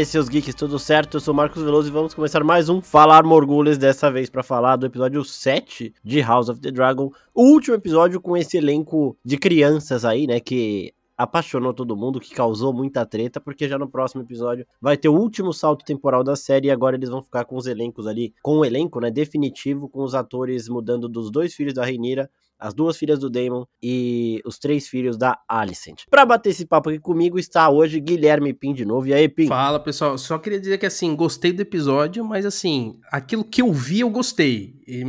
aí, seus geeks, tudo certo? Eu sou Marcos Veloso e vamos começar mais um Falar Morgulhos, dessa vez para falar do episódio 7 de House of the Dragon, o último episódio com esse elenco de crianças aí, né, que apaixonou todo mundo, que causou muita treta, porque já no próximo episódio vai ter o último salto temporal da série e agora eles vão ficar com os elencos ali, com o elenco, né, definitivo, com os atores mudando dos dois filhos da Reinira as duas filhas do Damon e os três filhos da Alicent. Para bater esse papo aqui comigo está hoje Guilherme Pim de novo. E aí, Pim? Fala, pessoal. Só queria dizer que assim, gostei do episódio, mas assim, aquilo que eu vi, eu gostei. E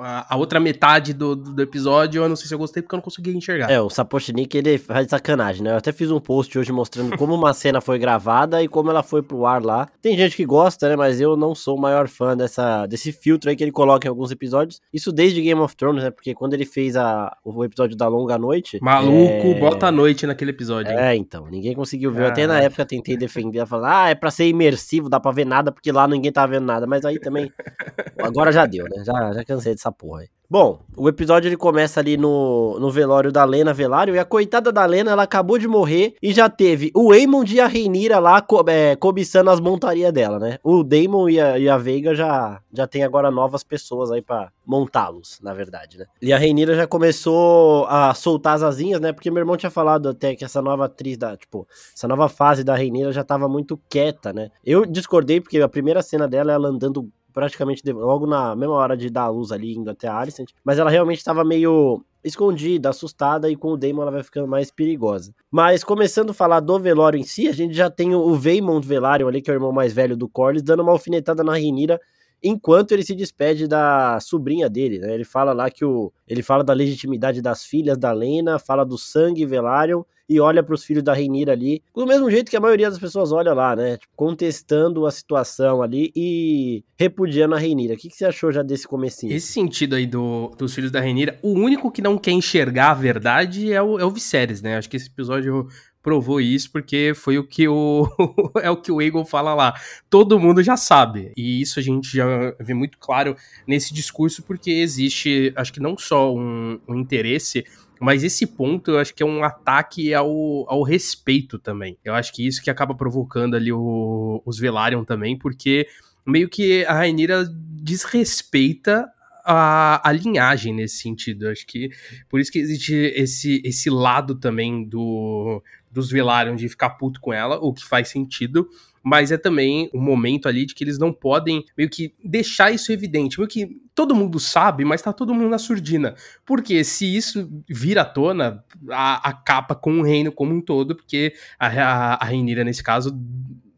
a, a outra metade do, do, episódio, eu não sei se eu gostei porque eu não consegui enxergar. É, o Sapochnik, ele faz sacanagem, né? Eu até fiz um post hoje mostrando como uma cena foi gravada e como ela foi pro ar lá. Tem gente que gosta, né? Mas eu não sou o maior fã dessa, desse filtro aí que ele coloca em alguns episódios. Isso desde Game of Thrones, né? Porque quando ele fez a, o episódio da Longa Noite. Maluco, é... bota a noite naquele episódio. Hein? É, então. Ninguém conseguiu ver. Ah. Até na época tentei defender, falar, ah, é pra ser imersivo, dá pra ver nada, porque lá ninguém tava vendo nada. Mas aí também. Agora já deu, né? Já, já cansei dessa porra aí. Bom, o episódio ele começa ali no, no velório da Lena Velário e a coitada da Lena, ela acabou de morrer e já teve o Aemond e a Reinira lá co é, cobiçando as montarias dela, né? O Daemon e a, e a Veiga já, já tem agora novas pessoas aí para montá-los, na verdade, né? E a Reinira já começou a soltar as asinhas, né? Porque meu irmão tinha falado até que essa nova atriz da, tipo, essa nova fase da Reinira já tava muito quieta, né? Eu discordei porque a primeira cena dela é ela andando praticamente logo na mesma hora de dar a luz ali, indo até a Alicent, mas ela realmente estava meio escondida, assustada, e com o Daemon ela vai ficando mais perigosa. Mas começando a falar do velório em si, a gente já tem o Vaemond Velaryon ali, que é o irmão mais velho do Corlys, dando uma alfinetada na Rhaenyra, enquanto ele se despede da sobrinha dele, né? Ele fala lá que o ele fala da legitimidade das filhas da Lena, fala do sangue Velaryon e olha para os filhos da Reinira ali, do mesmo jeito que a maioria das pessoas olha lá, né? Tipo, contestando a situação ali e repudiando a Reinira. O que, que você achou já desse comecinho? Esse sentido aí do, dos filhos da Reinira, o único que não quer enxergar a verdade é o, é o Viserys, né? Acho que esse episódio provou isso porque foi o que o é o que o Eagle fala lá. Todo mundo já sabe. E isso a gente já vê muito claro nesse discurso porque existe, acho que não só um, um interesse mas esse ponto eu acho que é um ataque ao, ao respeito também. Eu acho que isso que acaba provocando ali o, os Velaryon também, porque meio que a Rainira desrespeita a, a, linhagem nesse sentido. Acho que por isso que existe esse, esse lado também do, dos Velaryon de ficar puto com ela, o que faz sentido mas é também um momento ali de que eles não podem meio que deixar isso evidente, meio que todo mundo sabe, mas tá todo mundo na surdina. Porque se isso vir à tona, a, acaba com o reino como um todo, porque a, a, a Reinira, nesse caso,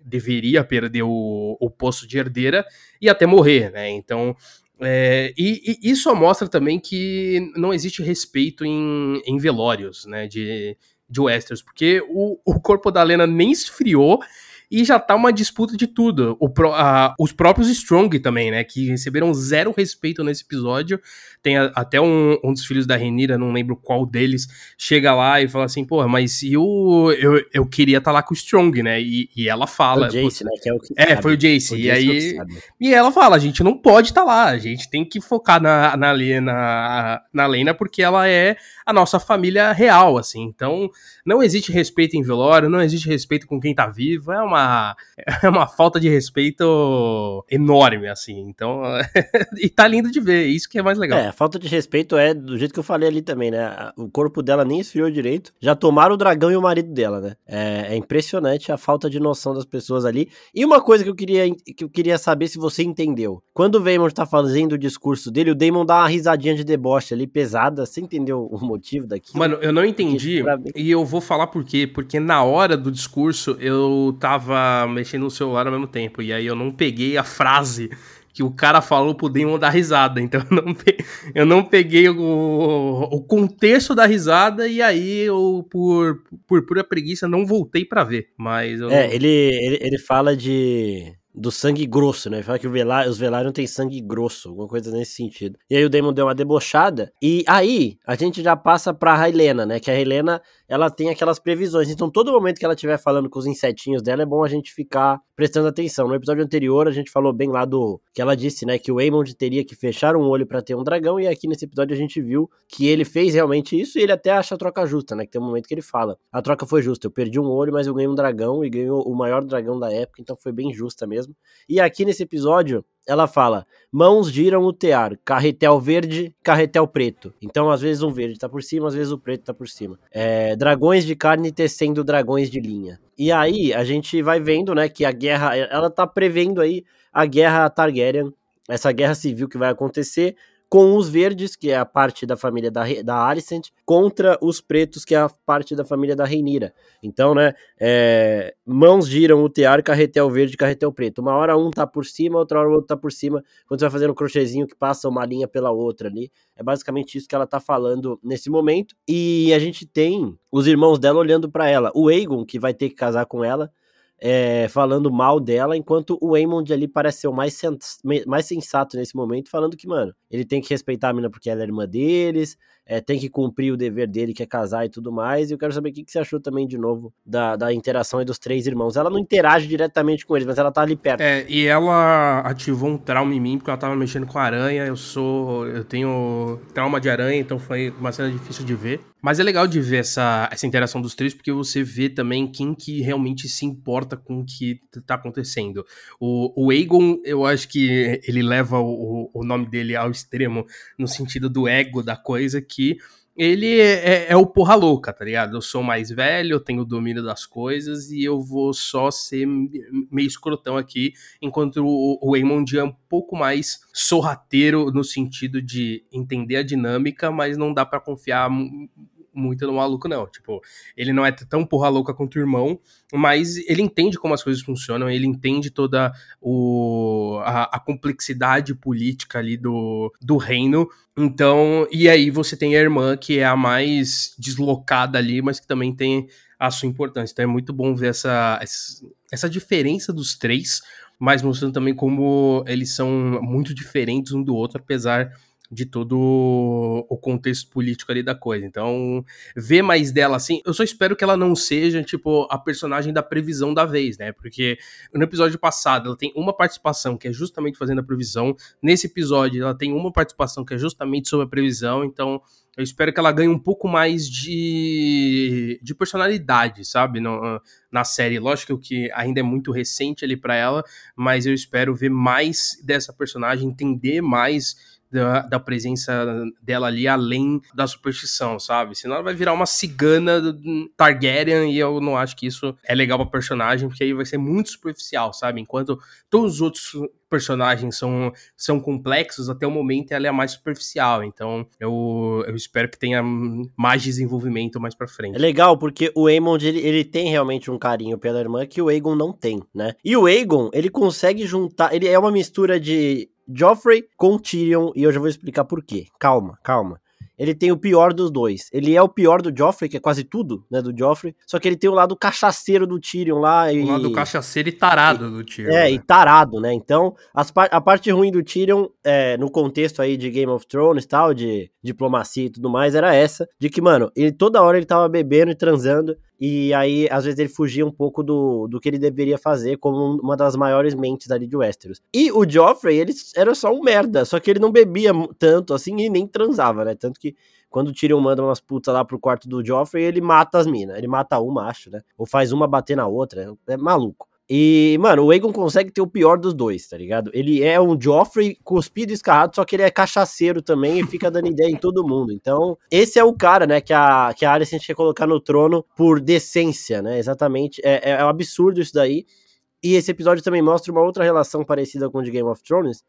deveria perder o, o posto de herdeira e até morrer, né? Então, é, e, e, isso mostra também que não existe respeito em, em velórios, né, de, de Westeros, porque o, o corpo da Lena nem esfriou e já tá uma disputa de tudo. O, a, os próprios Strong também, né? Que receberam zero respeito nesse episódio. Tem a, até um, um, dos filhos da Renira, não lembro qual deles, chega lá e fala assim, porra, mas eu, eu, eu queria estar tá lá com o Strong, né? E, e ela fala. Foi o Jace, né? Que é, o que é foi o Jace. O e Jace aí. E ela fala: a gente não pode estar tá lá, a gente tem que focar na, na, na, na Lena porque ela é a nossa família real, assim. Então, não existe respeito em velório, não existe respeito com quem tá vivo. É uma é uma falta de respeito enorme, assim. Então, e tá lindo de ver, isso que é mais legal. É, falta de respeito é do jeito que eu falei ali também, né? O corpo dela nem esfriou direito, já tomaram o dragão e o marido dela, né? É, é impressionante a falta de noção das pessoas ali. E uma coisa que eu queria, que eu queria saber se você entendeu. Quando o Vaemon tá fazendo o discurso dele, o Daemon dá uma risadinha de deboche ali, pesada. Você entendeu o motivo daquilo? Mano, eu não entendi. E eu vou falar por quê. Porque na hora do discurso, eu tava mexendo no celular ao mesmo tempo. E aí eu não peguei a frase que o cara falou pro Damon dar risada. Então eu não, peguei, eu não peguei o, o contexto da risada e aí eu, por, por pura preguiça, não voltei para ver. Mas. É, ele, ele, ele fala de do sangue grosso, né? Fala que Velar, os Velaryon têm sangue grosso, alguma coisa nesse sentido. E aí o Daemon deu uma debochada. E aí a gente já passa pra Helena, né? Que a Helena ela tem aquelas previsões. Então, todo momento que ela estiver falando com os insetinhos dela, é bom a gente ficar prestando atenção. No episódio anterior, a gente falou bem lá do que ela disse, né? Que o Aemond teria que fechar um olho para ter um dragão. E aqui nesse episódio a gente viu que ele fez realmente isso e ele até acha a troca justa, né? Que tem um momento que ele fala: a troca foi justa. Eu perdi um olho, mas eu ganhei um dragão e ganhei o maior dragão da época. Então foi bem justa mesmo. E aqui nesse episódio, ela fala: mãos giram o tear, carretel verde, carretel preto. Então, às vezes um verde tá por cima, às vezes o preto tá por cima. É, dragões de carne tecendo dragões de linha. E aí, a gente vai vendo, né, que a guerra, ela tá prevendo aí a guerra Targaryen, essa guerra civil que vai acontecer com os verdes, que é a parte da família da, da Alicent, contra os pretos, que é a parte da família da Reinira. Então, né, é, mãos giram o tear, carretel verde, carretel preto. Uma hora um tá por cima, outra hora o outro tá por cima, quando você vai fazendo um crochêzinho que passa uma linha pela outra ali. É basicamente isso que ela tá falando nesse momento. E a gente tem os irmãos dela olhando para ela. O Aegon, que vai ter que casar com ela, é, falando mal dela, enquanto o Aemond ali parece ser o mais, sens mais sensato nesse momento, falando que, mano, ele tem que respeitar a mina porque ela é irmã deles, é, tem que cumprir o dever dele, que é casar e tudo mais. E eu quero saber o que, que você achou também, de novo, da, da interação dos três irmãos. Ela não interage diretamente com eles, mas ela tá ali perto. É, e ela ativou um trauma em mim, porque ela tava mexendo com a aranha. Eu sou. Eu tenho trauma de aranha, então foi uma cena difícil de ver. Mas é legal de ver essa, essa interação dos três, porque você vê também quem que realmente se importa com o que tá acontecendo. O, o Aegon, eu acho que ele leva o, o nome dele ao extremo, no sentido do ego da coisa, que ele é, é, o porra louca, tá ligado? Eu sou mais velho, eu tenho o domínio das coisas e eu vou só ser meio escrotão aqui, enquanto o, o é um pouco mais sorrateiro no sentido de entender a dinâmica, mas não dá para confiar muito no maluco, não. Tipo, ele não é tão porra louca quanto o irmão, mas ele entende como as coisas funcionam, ele entende toda o, a, a complexidade política ali do, do reino. Então, e aí você tem a irmã, que é a mais deslocada ali, mas que também tem a sua importância. Então é muito bom ver essa, essa diferença dos três, mas mostrando também como eles são muito diferentes um do outro, apesar de todo o contexto político ali da coisa. Então, ver mais dela assim, eu só espero que ela não seja, tipo, a personagem da previsão da vez, né? Porque no episódio passado ela tem uma participação que é justamente fazendo a previsão, nesse episódio ela tem uma participação que é justamente sobre a previsão, então eu espero que ela ganhe um pouco mais de, de personalidade, sabe? No, na série. Lógico que ainda é muito recente ali para ela, mas eu espero ver mais dessa personagem, entender mais da, da, presença dela ali além da superstição, sabe? Senão ela vai virar uma cigana Targaryen e eu não acho que isso é legal pra personagem, porque aí vai ser muito superficial, sabe? Enquanto todos os outros personagens são, são complexos, até o momento ela é a mais superficial. Então eu, eu espero que tenha mais desenvolvimento mais pra frente. É legal, porque o Aemond ele, ele tem realmente um carinho pela irmã que o Aegon não tem, né? E o Aegon, ele consegue juntar. Ele é uma mistura de Joffrey com Tyrion, e eu já vou explicar por quê. Calma, calma ele tem o pior dos dois. Ele é o pior do Joffrey, que é quase tudo, né, do Joffrey, só que ele tem o lado cachaceiro do Tyrion lá. E... O lado cachaceiro e tarado do Tyrion. É, né? e tarado, né, então a parte ruim do Tyrion, é, no contexto aí de Game of Thrones e tal, de diplomacia e tudo mais, era essa, de que, mano, ele toda hora ele tava bebendo e transando, e aí, às vezes, ele fugia um pouco do, do que ele deveria fazer como uma das maiores mentes ali de Westeros. E o Joffrey, ele era só um merda, só que ele não bebia tanto assim e nem transava, né? Tanto que quando o Tyrion manda umas putas lá pro quarto do Joffrey, ele mata as minas. Ele mata uma, acho, né? Ou faz uma bater na outra. É maluco. E, mano, o Aegon consegue ter o pior dos dois, tá ligado? Ele é um Joffrey cuspido e escarrado, só que ele é cachaceiro também e fica dando ideia em todo mundo. Então, esse é o cara, né, que a, que a Alicent quer colocar no trono por decência, né? Exatamente. É, é, é um absurdo isso daí. E esse episódio também mostra uma outra relação parecida com o de Game of Thrones,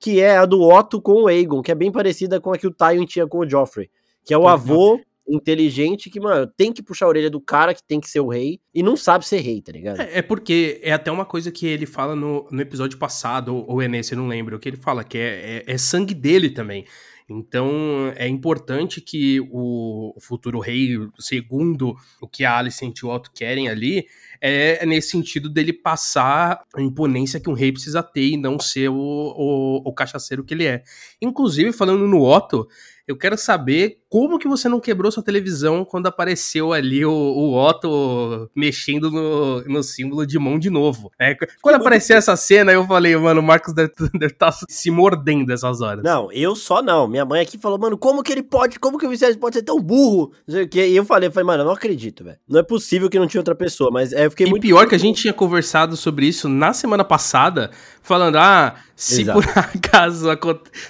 que é a do Otto com o Aegon, que é bem parecida com a que o Tywin tinha com o Joffrey, que é o avô inteligente que, mano, tem que puxar a orelha do cara que tem que ser o rei e não sabe ser rei, tá ligado? É, é porque é até uma coisa que ele fala no, no episódio passado, ou, é nesse, eu não lembro, que ele fala que é, é, é sangue dele também. Então é importante que o futuro rei, segundo o que a Alicent e o Otto querem ali, é nesse sentido dele passar a imponência que um rei precisa ter e não ser o, o, o cachaceiro que ele é. Inclusive, falando no Otto, eu quero saber como que você não quebrou sua televisão quando apareceu ali o, o Otto mexendo no, no símbolo de mão de novo. É, quando apareceu essa cena, eu falei, mano, o Marcos deve estar tá se mordendo essas horas. Não, eu só não. Minha mãe aqui falou, mano, como que ele pode, como que o Vicente pode ser tão burro? E eu falei, eu falei, mano, eu não acredito, velho. Não é possível que não tinha outra pessoa, mas é, eu fiquei e muito... pior que a gente tinha conversado sobre isso na semana passada, falando, ah, se Exato. por acaso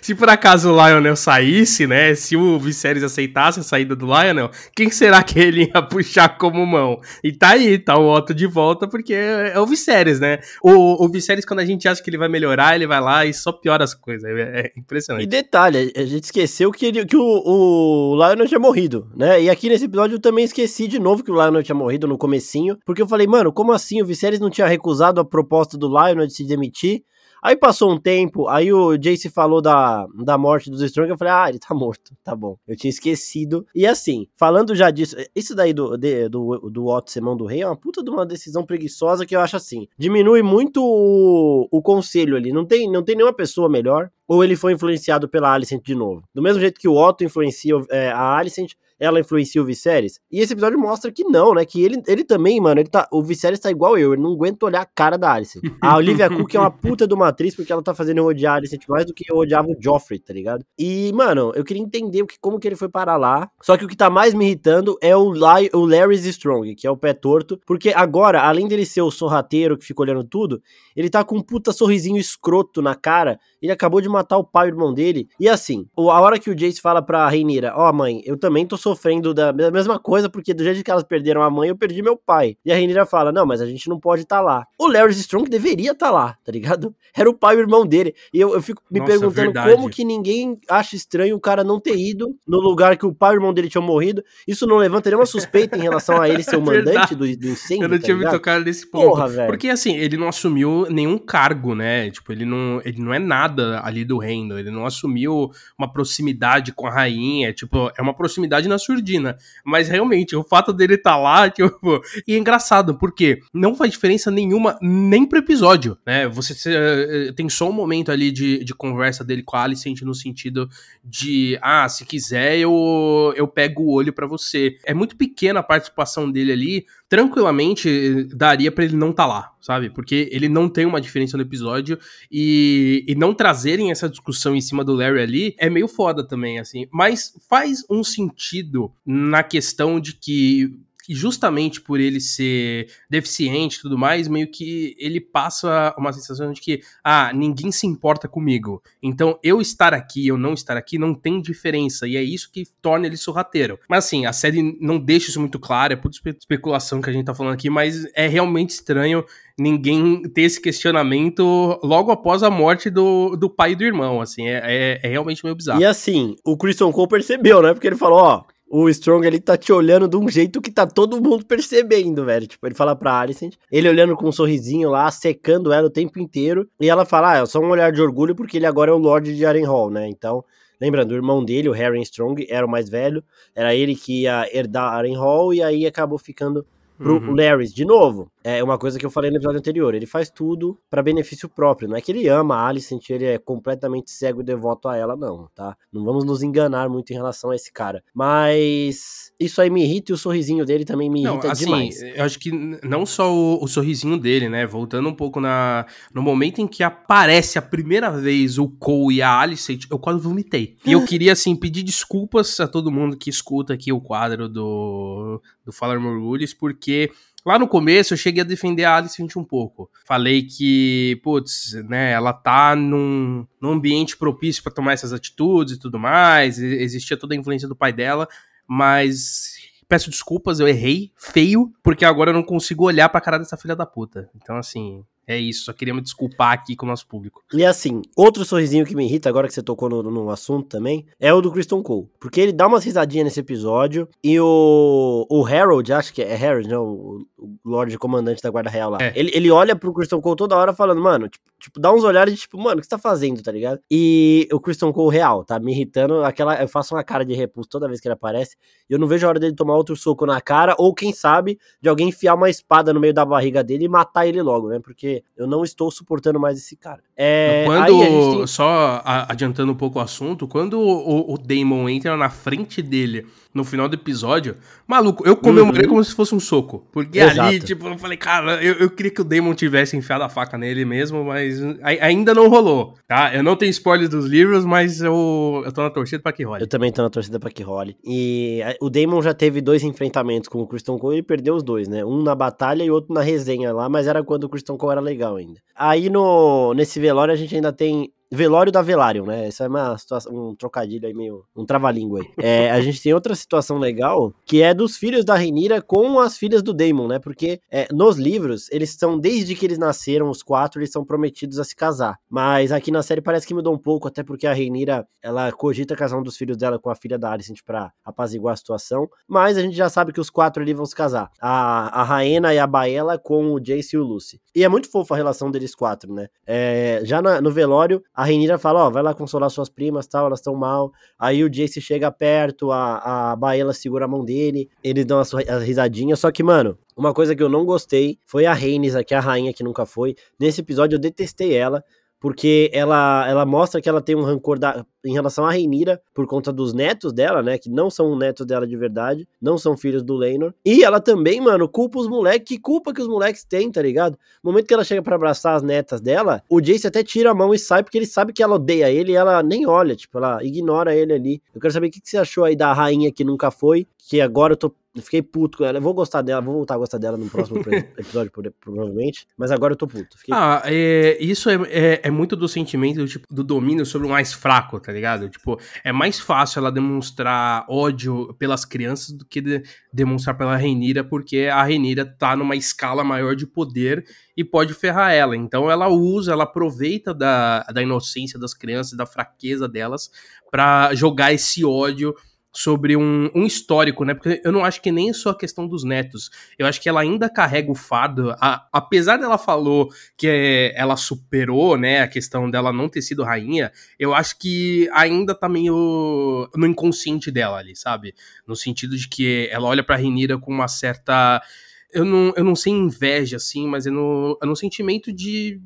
se por acaso o Lionel saísse, né, se o Viserys aceitasse a saída do Lionel, quem será que ele ia puxar como mão? E tá aí, tá o Otto de volta, porque é o Viserys, né? O, o Viserys, quando a gente acha que ele vai melhorar, ele vai lá e só piora as coisas. É, é impressionante. E detalhe, a gente esqueceu que, ele, que o, o Lionel tinha morrido, né? E aqui nesse episódio eu também esqueci de novo que o Lionel tinha morrido no comecinho, porque eu falei, mano, como assim? O Viserys não tinha recusado a proposta do Lionel de se demitir? Aí passou um tempo, aí o Jace falou da, da morte dos Strong, eu falei, ah, ele tá morto, tá bom. Eu tinha esquecido. E assim, falando já disso, isso daí do, de, do, do Otto ser mão do rei é uma puta de uma decisão preguiçosa que eu acho assim, diminui muito o, o conselho ali, não tem, não tem nenhuma pessoa melhor, ou ele foi influenciado pela Alicent de novo. Do mesmo jeito que o Otto influencia é, a Alicent, ela influencia o Viserys. E esse episódio mostra que não, né? Que ele, ele também, mano, ele tá, o Viserys tá igual eu, ele não aguenta olhar a cara da Alicent. A Olivia Cook é uma puta de uma atriz porque ela tá fazendo eu odiar a Alicent mais do que eu odiava o Joffrey, tá ligado? E, mano, eu queria entender o que, como que ele foi parar lá. Só que o que tá mais me irritando é o, Lai, o Larry Strong, que é o pé torto. Porque agora, além dele ser o sorrateiro que fica olhando tudo, ele tá com um puta sorrisinho escroto na cara. Ele acabou de matar o pai e o irmão dele. E assim, a hora que o Jace fala pra Reineira, ó, oh, mãe, eu também tô sofrendo da, mesma coisa, porque do jeito que elas perderam a mãe, eu perdi meu pai. E a Renira fala: Não, mas a gente não pode estar tá lá. O Larry Strong deveria estar tá lá, tá ligado? Era o pai e o irmão dele. E eu, eu fico me Nossa, perguntando verdade. como que ninguém acha estranho o cara não ter ido no lugar que o pai e o irmão dele tinham morrido. Isso não levanta nenhuma suspeita em relação a ele ser o mandante do, do, incêndio. Eu não tá tinha ligado? me tocado nesse ponto. Porra, velho. Porque assim, ele não assumiu nenhum cargo, né? Tipo, ele não, ele não é nada ali do reino. Ele não assumiu uma proximidade com a rainha. Tipo, é uma proximidade na surdina. Mas realmente o fato dele estar tá lá, tipo, e é engraçado, porque não faz diferença nenhuma nem pro episódio, né? Você uh, tem só um momento ali de, de conversa dele com a Alicent no sentido de, ah, se quiser eu, eu pego o olho para você. É muito pequena a participação dele ali, tranquilamente daria para ele não estar tá lá, sabe? Porque ele não tem uma diferença no episódio e, e não trazerem essa discussão em cima do Larry ali é meio foda também, assim. Mas faz um sentido na questão de que e justamente por ele ser deficiente e tudo mais, meio que ele passa uma sensação de que, ah, ninguém se importa comigo. Então, eu estar aqui, eu não estar aqui, não tem diferença. E é isso que torna ele sorrateiro. Mas assim, a série não deixa isso muito claro, é por especulação que a gente tá falando aqui, mas é realmente estranho ninguém ter esse questionamento logo após a morte do, do pai e do irmão, assim, é, é, é realmente meio bizarro. E assim, o Christian Cole percebeu, né, porque ele falou, ó, o Strong ele tá te olhando de um jeito que tá todo mundo percebendo, velho. Tipo, ele fala pra Alicent, ele olhando com um sorrisinho lá, secando ela o tempo inteiro. E ela fala, ah, é só um olhar de orgulho porque ele agora é o Lorde de Harrenhal, né? Então, lembrando, o irmão dele, o Harry Strong, era o mais velho. Era ele que ia herdar Harrenhal e aí acabou ficando pro uhum. Larry. De novo, é uma coisa que eu falei no episódio anterior. Ele faz tudo para benefício próprio. Não é que ele ama a Alicent, ele é completamente cego e devoto a ela, não, tá? Não vamos nos enganar muito em relação a esse cara. Mas isso aí me irrita e o sorrisinho dele também me irrita não, assim, demais. Eu acho que não só o, o, sorrisinho dele, né? Voltando um pouco na, no momento em que aparece a primeira vez o Cole e a Alicent, eu quase vomitei. E eu queria, assim, pedir desculpas a todo mundo que escuta aqui o quadro do, do Falar Mergulhos, porque Lá no começo eu cheguei a defender a Alicent um pouco. Falei que, putz, né, ela tá num, num ambiente propício para tomar essas atitudes e tudo mais. Existia toda a influência do pai dela, mas peço desculpas, eu errei feio, porque agora eu não consigo olhar pra cara dessa filha da puta. Então, assim, É isso, só queria me desculpar aqui com o nosso público. E assim, outro sorrisinho que me irrita, agora que você tocou no, no assunto também, é o do Kristen Cole. Porque ele dá umas risadinhas nesse episódio e o, o Harold, acho que é Harold, não, o, o Lorde Comandante da Guarda Real lá. É. Ele, ele olha pro Kristen Cole toda hora falando, mano, tipo, tipo, dá uns olhares de tipo, mano, o que você tá fazendo, tá ligado? E o Kristen Cole real, tá me irritando, aquela, eu faço uma cara de repulso toda vez que ele aparece, e eu não vejo a hora dele tomar outro soco na cara, ou quem sabe, de alguém enfiar uma espada no meio da barriga dele e matar ele logo, né? Porque eu não estou suportando mais esse cara. É, quando, tem... só adiantando um pouco o assunto, quando o, o Damon entra na frente dele no final do episódio, maluco, eu comemorei uhum. como se fosse um soco. Porque Exato. ali, tipo, eu falei, cara, eu, eu queria que o Damon tivesse enfiado a faca nele mesmo, mas ainda não rolou, tá? Eu não tenho spoilers dos livros, mas eu, eu tô na torcida pra que role. Eu também tô na torcida pra que role. E o Damon já teve dois enfrentamentos com o Christian Cole e perdeu os dois, né? Um na batalha e outro na resenha lá, mas era quando o Christian Cole era legal ainda. Aí no, nesse velório a gente ainda tem Velório da Velarium, né? Isso é uma situação, um trocadilho aí meio. um trava-língua aí. É, a gente tem outra situação legal que é dos filhos da Renira com as filhas do Daemon, né? Porque é, nos livros, eles estão, desde que eles nasceram, os quatro, eles são prometidos a se casar. Mas aqui na série parece que mudou um pouco, até porque a Renira, ela cogita casar um dos filhos dela com a filha da Alicent pra apaziguar a situação. Mas a gente já sabe que os quatro ali vão se casar. A, a Raena e a Baela com o Jace e o Lucy. E é muito fofa a relação deles quatro, né? É, já na, no velório, a Renira fala, ó, vai lá consolar suas primas, tal, elas estão mal. Aí o Jace chega perto, a, a Baela segura a mão dele, eles dão as, as risadinhas, só que, mano, uma coisa que eu não gostei foi a Rhaenys aqui, a rainha que nunca foi. Nesse episódio eu detestei ela, porque ela, ela mostra que ela tem um rancor da, em relação a Reinira por conta dos netos dela, né? Que não são netos dela de verdade, não são filhos do Leinor. E ela também, mano, culpa os moleques. Que culpa que os moleques têm, tá ligado? No momento que ela chega para abraçar as netas dela, o Jace até tira a mão e sai porque ele sabe que ela odeia ele e ela nem olha, tipo, ela ignora ele ali. Eu quero saber o que você achou aí da rainha que nunca foi, que agora eu tô eu fiquei puto com ela. Eu vou gostar dela, vou voltar a gostar dela no próximo episódio, provavelmente. Mas agora eu tô puto. Fiquei... Ah, é, isso é, é, é, muito do sentimento tipo, do domínio sobre o mais fraco, tá ligado? Tipo, é mais fácil ela demonstrar ódio pelas crianças do que de, demonstrar pela Renira, porque a Renira tá numa escala maior de poder e pode ferrar ela. Então ela usa, ela aproveita da, da inocência das crianças, da fraqueza delas, para jogar esse ódio sobre um, um, histórico, né? Porque eu não acho que nem só a questão dos netos. Eu acho que ela ainda carrega o fardo. A, apesar dela falou que é, ela superou, né, a questão dela não ter sido rainha, eu acho que ainda tá meio no inconsciente dela ali, sabe? No sentido de que ela olha pra Renira com uma certa. Eu não, eu não sei inveja, assim, mas é no, é no sentimento de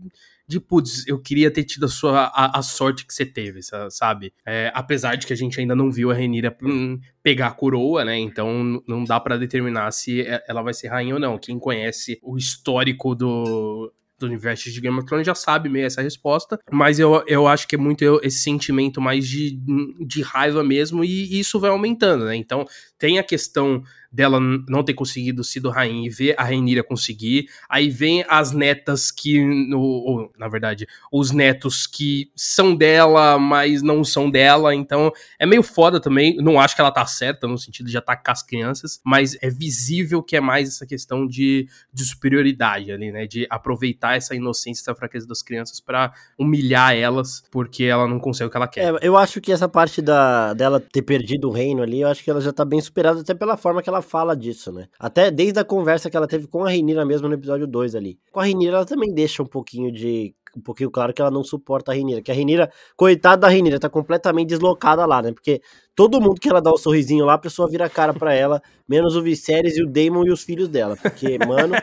de putz, eu queria ter tido a sua a, a sorte que você teve, sabe? É, apesar de que a gente ainda não viu a Renira hum, pegar a coroa, né? Então não dá para determinar se ela vai ser rainha ou não. Quem conhece o histórico do do universo de Game of Thrones já sabe meio essa resposta, mas eu, eu acho que é muito esse sentimento mais de, de raiva mesmo, e isso vai aumentando, né? Então tem a questão dela não ter conseguido sido rainha e ver a Rainira conseguir. Aí vem as netas que, no, ou, na verdade, os netos que são dela, mas não são dela. Então é meio foda também. Não acho que ela tá certa no sentido de atacar as crianças, mas é visível que é mais essa questão de, de superioridade ali, né? De aproveitar essa inocência, essa fraqueza das crianças para humilhar elas, porque ela não consegue o que ela quer. É, eu acho que essa parte da, dela ter perdido o reino ali, eu acho que ela já tá bem superada até pela forma que ela fala disso, né? Até desde a conversa que ela teve com a Renira mesmo no episódio 2 ali. Com a Renira ela também deixa um pouquinho de um pouquinho claro que ela não suporta a Renira, que a Renira, coitada da Renira, tá completamente deslocada lá, né? Porque todo mundo que ela dá o um sorrisinho lá, a pessoa vira a cara para ela, menos o Viserys e o Daemon e os filhos dela. Porque, mano.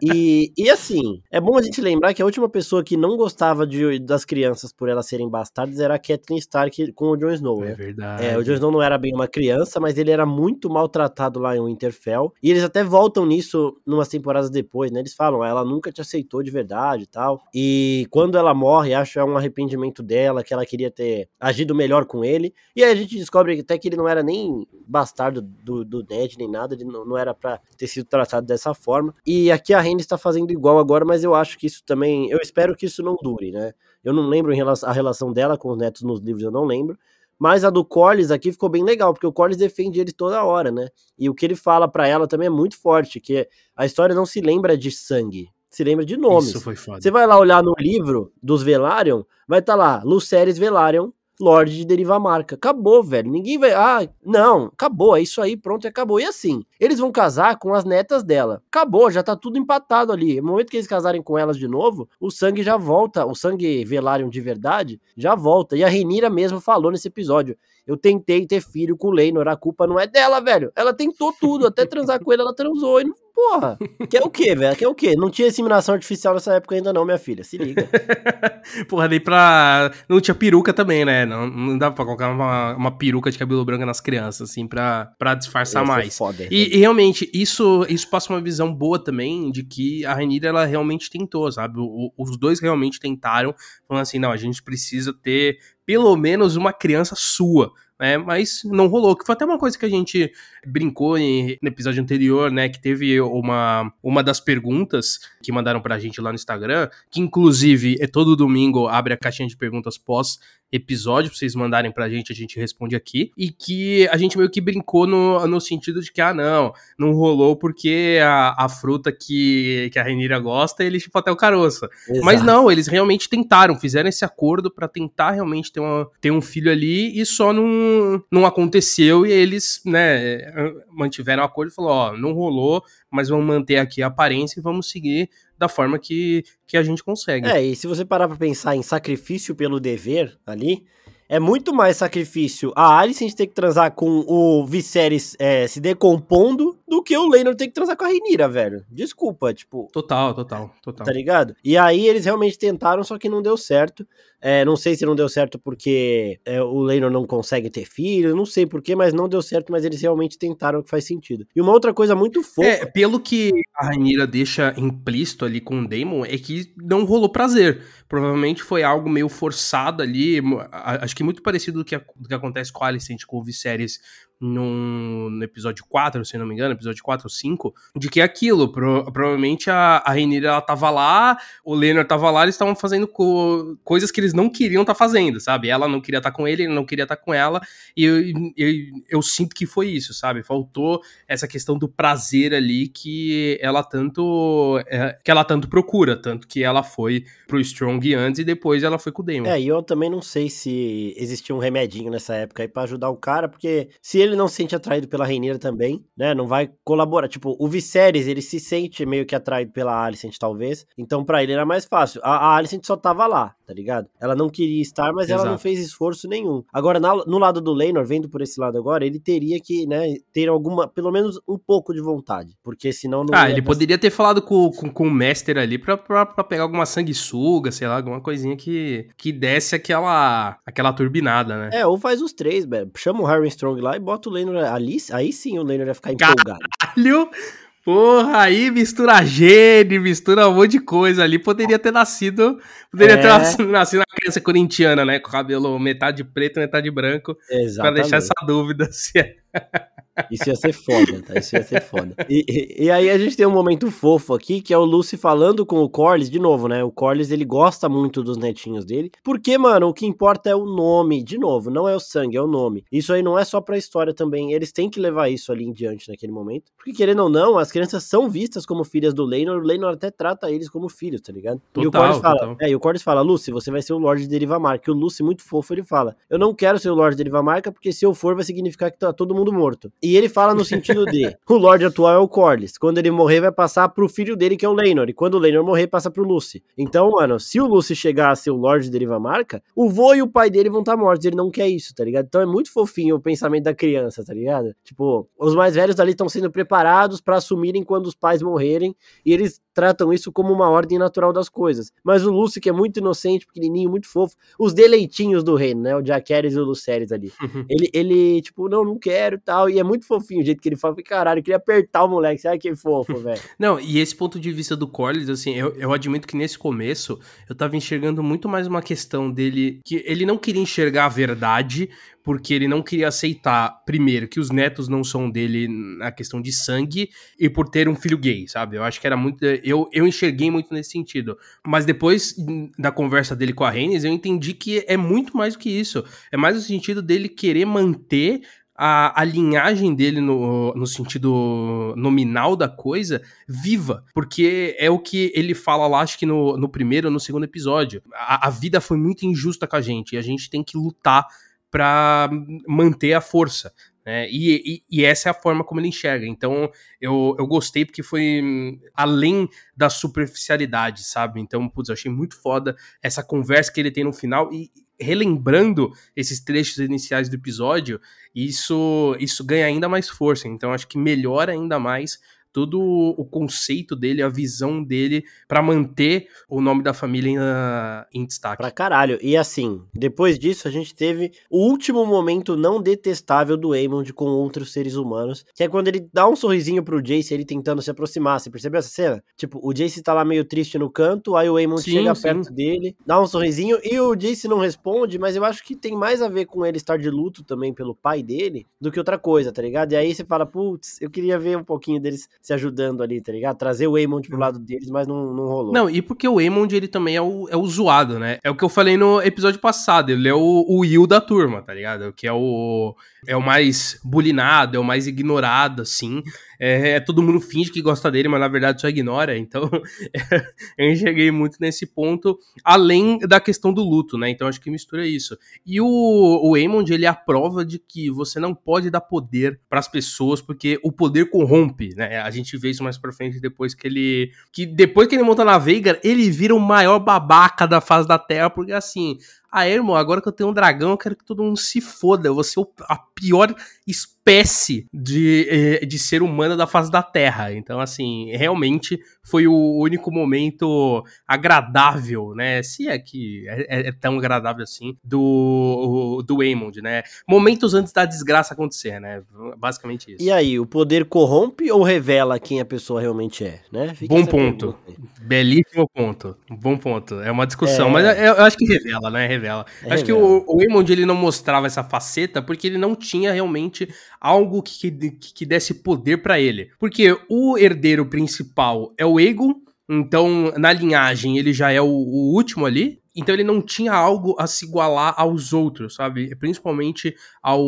E, e assim, é bom a gente lembrar que a última pessoa que não gostava de, das crianças por elas serem bastardas era a Catelyn Stark com o Jon Snow. É né? verdade. É, o Jon Snow não era bem uma criança, mas ele era muito maltratado lá em Winterfell. E eles até voltam nisso numas temporadas depois, né? Eles falam, ah, ela nunca te aceitou de verdade e tal. E quando ela morre, acho que é um arrependimento dela, que ela queria ter agido melhor com ele. E aí a gente descobre descobre até que ele não era nem bastardo do, do Ned, nem nada, ele não, não era para ter sido tratado dessa forma. E aqui a Rhaenys está fazendo igual agora, mas eu acho que isso também, eu espero que isso não dure, né? Eu não lembro a relação dela com os netos nos livros, eu não lembro. Mas a do Corlys aqui ficou bem legal, porque o Corlys defende ele toda hora, né? E o que ele fala para ela também é muito forte, que a história não se lembra de sangue, se lembra de nomes. Isso foi foda. Você vai lá olhar no livro dos Velaryon, vai estar tá lá, Lucerys Velaryon, Lorde de derivar marca. Acabou, velho. Ninguém vai. Ah, não, acabou. É isso aí, pronto, acabou. E assim, eles vão casar com as netas dela. Acabou, já tá tudo empatado ali. No momento que eles casarem com elas de novo, o sangue já volta. O sangue Velaryon de verdade já volta. E a Renira mesmo falou nesse episódio. Eu tentei ter filho com o Leinor, a culpa não é dela, velho. Ela tentou tudo, até transar com ele, ela transou e não Porra, quer o quê, velho? Quer o quê? Não tinha inseminação artificial nessa época ainda não, minha filha. Se liga. Porra, nem pra... Não tinha peruca também, né? Não, não dava pra colocar uma, uma peruca de cabelo branco nas crianças, assim, pra, pra disfarçar mais. Foda, e, e, realmente, isso, isso passa uma visão boa também de que a Rainira, ela realmente tentou, sabe? O, os dois realmente tentaram, falando assim, não, a gente precisa ter pelo menos uma criança sua, né? Mas não rolou, que foi até uma coisa que a gente brincou em, no episódio anterior, né? Que teve uma, uma das perguntas que mandaram pra gente lá no Instagram, que inclusive é todo domingo abre a caixinha de perguntas pós episódio, pra vocês mandarem pra gente, a gente responde aqui. E que a gente meio que brincou no, no sentido de que, ah, não, não rolou porque a, a fruta que, que a Renira gosta, ele chupa até o caroço. Exato. Mas não, eles realmente tentaram, fizeram esse acordo para tentar realmente ter, uma, ter um filho ali e só não, não aconteceu. E eles, né, mantiveram o acordo e falou: ó, não rolou, mas vamos manter aqui a aparência e vamos seguir da forma que, que a gente consegue. É, e se você parar pra pensar em sacrifício pelo dever ali, é muito mais sacrifício a Alicent ter que transar com o Viserys é, se decompondo do que o Leinor ter que transar com a Rhaenyra, velho. Desculpa, tipo... Total, total, total. Tá ligado? E aí eles realmente tentaram, só que não deu certo. É, não sei se não deu certo porque é, o Leinor não consegue ter filho, não sei porquê, mas não deu certo, mas eles realmente tentaram, que faz sentido. E uma outra coisa muito fofa... É, pelo que a Rhaenyra deixa implícito ali com o Daemon, é que não rolou prazer. Provavelmente foi algo meio forçado ali, acho que muito parecido do que, do que acontece com a Alicent, com o Viserys no, no, episódio 4, se não me engano, episódio 4 ou 5, de que é aquilo, pro, provavelmente a, a Rainira, ela tava lá, o Leonard tava lá, eles estavam fazendo co coisas que eles não queriam estar tá fazendo, sabe? Ela não queria estar tá com ele, ele não queria estar tá com ela, e eu, eu, eu, sinto que foi isso, sabe? Faltou essa questão do prazer ali que ela tanto é, que ela tanto procura, tanto que ela foi pro Strong antes e depois ela foi com o Damon. É, e eu também não sei se existia um remedinho nessa época aí pra ajudar o cara, porque se ele ele não se sente atraído pela Rainha também, né? Não vai colaborar. Tipo, o Viserys, ele se sente meio que atraído pela Alicent, talvez. Então, para ele era mais fácil. A, a Alicent só tava lá, tá ligado? Ela não queria estar, mas Exato. ela não fez esforço nenhum. Agora, na, no lado do Leinor, vendo por esse lado agora, ele teria que, né, ter alguma, pelo menos um pouco de vontade. Porque senão não. Ah, ele poderia ter falado com, com, com, o Master ali pra, pra, pra, pegar alguma sanguessuga, sei lá, alguma coisinha que, que desse aquela, aquela turbinada, né? É, ou faz os três, velho. Chama o Harry Strong lá e bota bota o Leinor ali, aí sim o Leinor ia ficar empolgado. Caralho! Porra, aí mistura gene, mistura um monte de coisa ali. Poderia ter nascido. Poderia é. ter nascido, nascido uma criança corintiana, né? Com cabelo metade preto, metade branco. Exatamente. Pra deixar essa dúvida se é. Isso ia ser foda, tá? Isso ia ser foda. E, e, e, aí a gente tem um momento fofo aqui, que é o Lucy falando com o Corlys, de novo, né? O Corlys, ele gosta muito dos netinhos dele, porque, mano, o que importa é o nome, de novo, não é o sangue, é o nome. Isso aí não é só pra história também, eles têm que levar isso ali em diante naquele momento, porque querendo ou não, as crianças são vistas como filhas do Leinor, o Leinor até trata eles como filhos, tá ligado? Total, e o Corlys fala, é, e o Corlys fala, Lucy, você vai ser o Lorde de Derivamar, que o Lucy, muito fofo, ele fala, eu não quero ser o Lorde de Derivamarca, porque se eu for, vai significar que tá todo mundo morto. E ele fala no sentido de o Lorde atual é o Corlys. Quando ele morrer, vai passar pro filho dele, que é o Leinor. E quando o Leinor morrer, passa pro Lucy. Então, mano, se o Lucy chegar a ser o Lorde de Deriva Marca, o vô e o pai dele vão estar tá mortos. Ele não quer isso, tá ligado? Então é muito fofinho o pensamento da criança, tá ligado? Tipo, os mais velhos ali estão sendo preparados para assumirem quando os pais morrerem. E eles tratam isso como uma ordem natural das coisas. Mas o Lucy, que é muito inocente, pequenininho, muito fofo, os deleitinhos do reino, né? O Jaqueres e o Lucerys ali. ele, ele, tipo, não, não quero tal. E é muito fofinho o jeito que ele fala. Caralho, eu queria apertar o moleque. Sabe que fofo, velho? não, e esse ponto de vista do Corlys, assim, eu, eu admito que nesse começo eu tava enxergando muito mais uma questão dele que ele não queria enxergar a verdade, porque ele não queria aceitar, primeiro, que os netos não são dele na questão de sangue e por ter um filho gay, sabe? Eu acho que era muito. Eu, eu enxerguei muito nesse sentido. Mas depois da conversa dele com a Reines, eu entendi que é muito mais do que isso. É mais no sentido dele querer manter a, a linhagem dele no, no sentido nominal da coisa viva, porque é o que ele fala lá, acho que no, no primeiro ou no segundo episódio. A, a vida foi muito injusta com a gente e a gente tem que lutar para manter a força. Né? E, e, e, essa é a forma como ele enxerga. Então eu, eu gostei porque foi hum, além da superficialidade, sabe? Então, putz, eu achei muito foda essa conversa que ele tem no final. E relembrando esses trechos iniciais do episódio, isso, isso ganha ainda mais força. Então, acho que melhora ainda mais todo o conceito dele, a visão dele para manter o nome da família em, uh, em, destaque. Pra caralho. E assim, depois disso a gente teve o último momento não detestável do Aemond com outros seres humanos, que é quando ele dá um sorrisinho pro Jace, ele tentando se aproximar. Você percebeu essa cena? Tipo, o Jace tá lá meio triste no canto, aí o sim, chega sim. perto dele, dá um sorrisinho e o Jace não responde, mas eu acho que tem mais a ver com ele estar de luto também pelo pai dele do que outra coisa, tá ligado? E aí você fala, putz, eu queria ver um pouquinho deles se ajudando ali, tá ligado? Trazer o Aemond pro uhum. lado deles, mas não, não rolou. Não, e porque o Aemond, ele também é o, é o zoado, né? É o que eu falei no episódio passado, ele é o, o Will da turma, tá ligado? Que é o, é o mais bulinado, é o mais ignorado, assim. É, é, todo mundo finge que gosta dele, mas na verdade só ignora. Então, eu enxerguei muito nesse ponto, além da questão do luto, né? Então, acho que mistura isso. E o, o Aemond, ele é a prova de que você não pode dar poder para as pessoas, porque o poder corrompe, né? A gente vê isso mais pra frente depois que ele. Que depois que ele monta na Veigar, ele vira o maior babaca da face da Terra, porque assim, ah, irmão, agora que eu tenho um dragão, eu quero que todo mundo se foda. Eu vou ser a pior espécie de, eh, de ser humano da face da Terra. Então, assim, realmente foi o único momento agradável, né? Se é que é, é tão agradável assim, do, do Aemond, né? Momentos antes da desgraça acontecer, né? Basicamente isso. E aí, o poder corrompe ou revela quem a pessoa realmente é, né? Fica Bom ponto. Belíssimo ponto. Bom ponto. É uma discussão, é... mas eu, eu, acho que revela, né? Revela. É acho revela. que o, o ele não mostrava essa faceta porque ele não tinha realmente algo que, que, que desse poder para ele. Porque o herdeiro principal é o Aegon, então na linhagem ele já é o, o último ali, então ele não tinha algo a se igualar aos outros, sabe? Principalmente ao,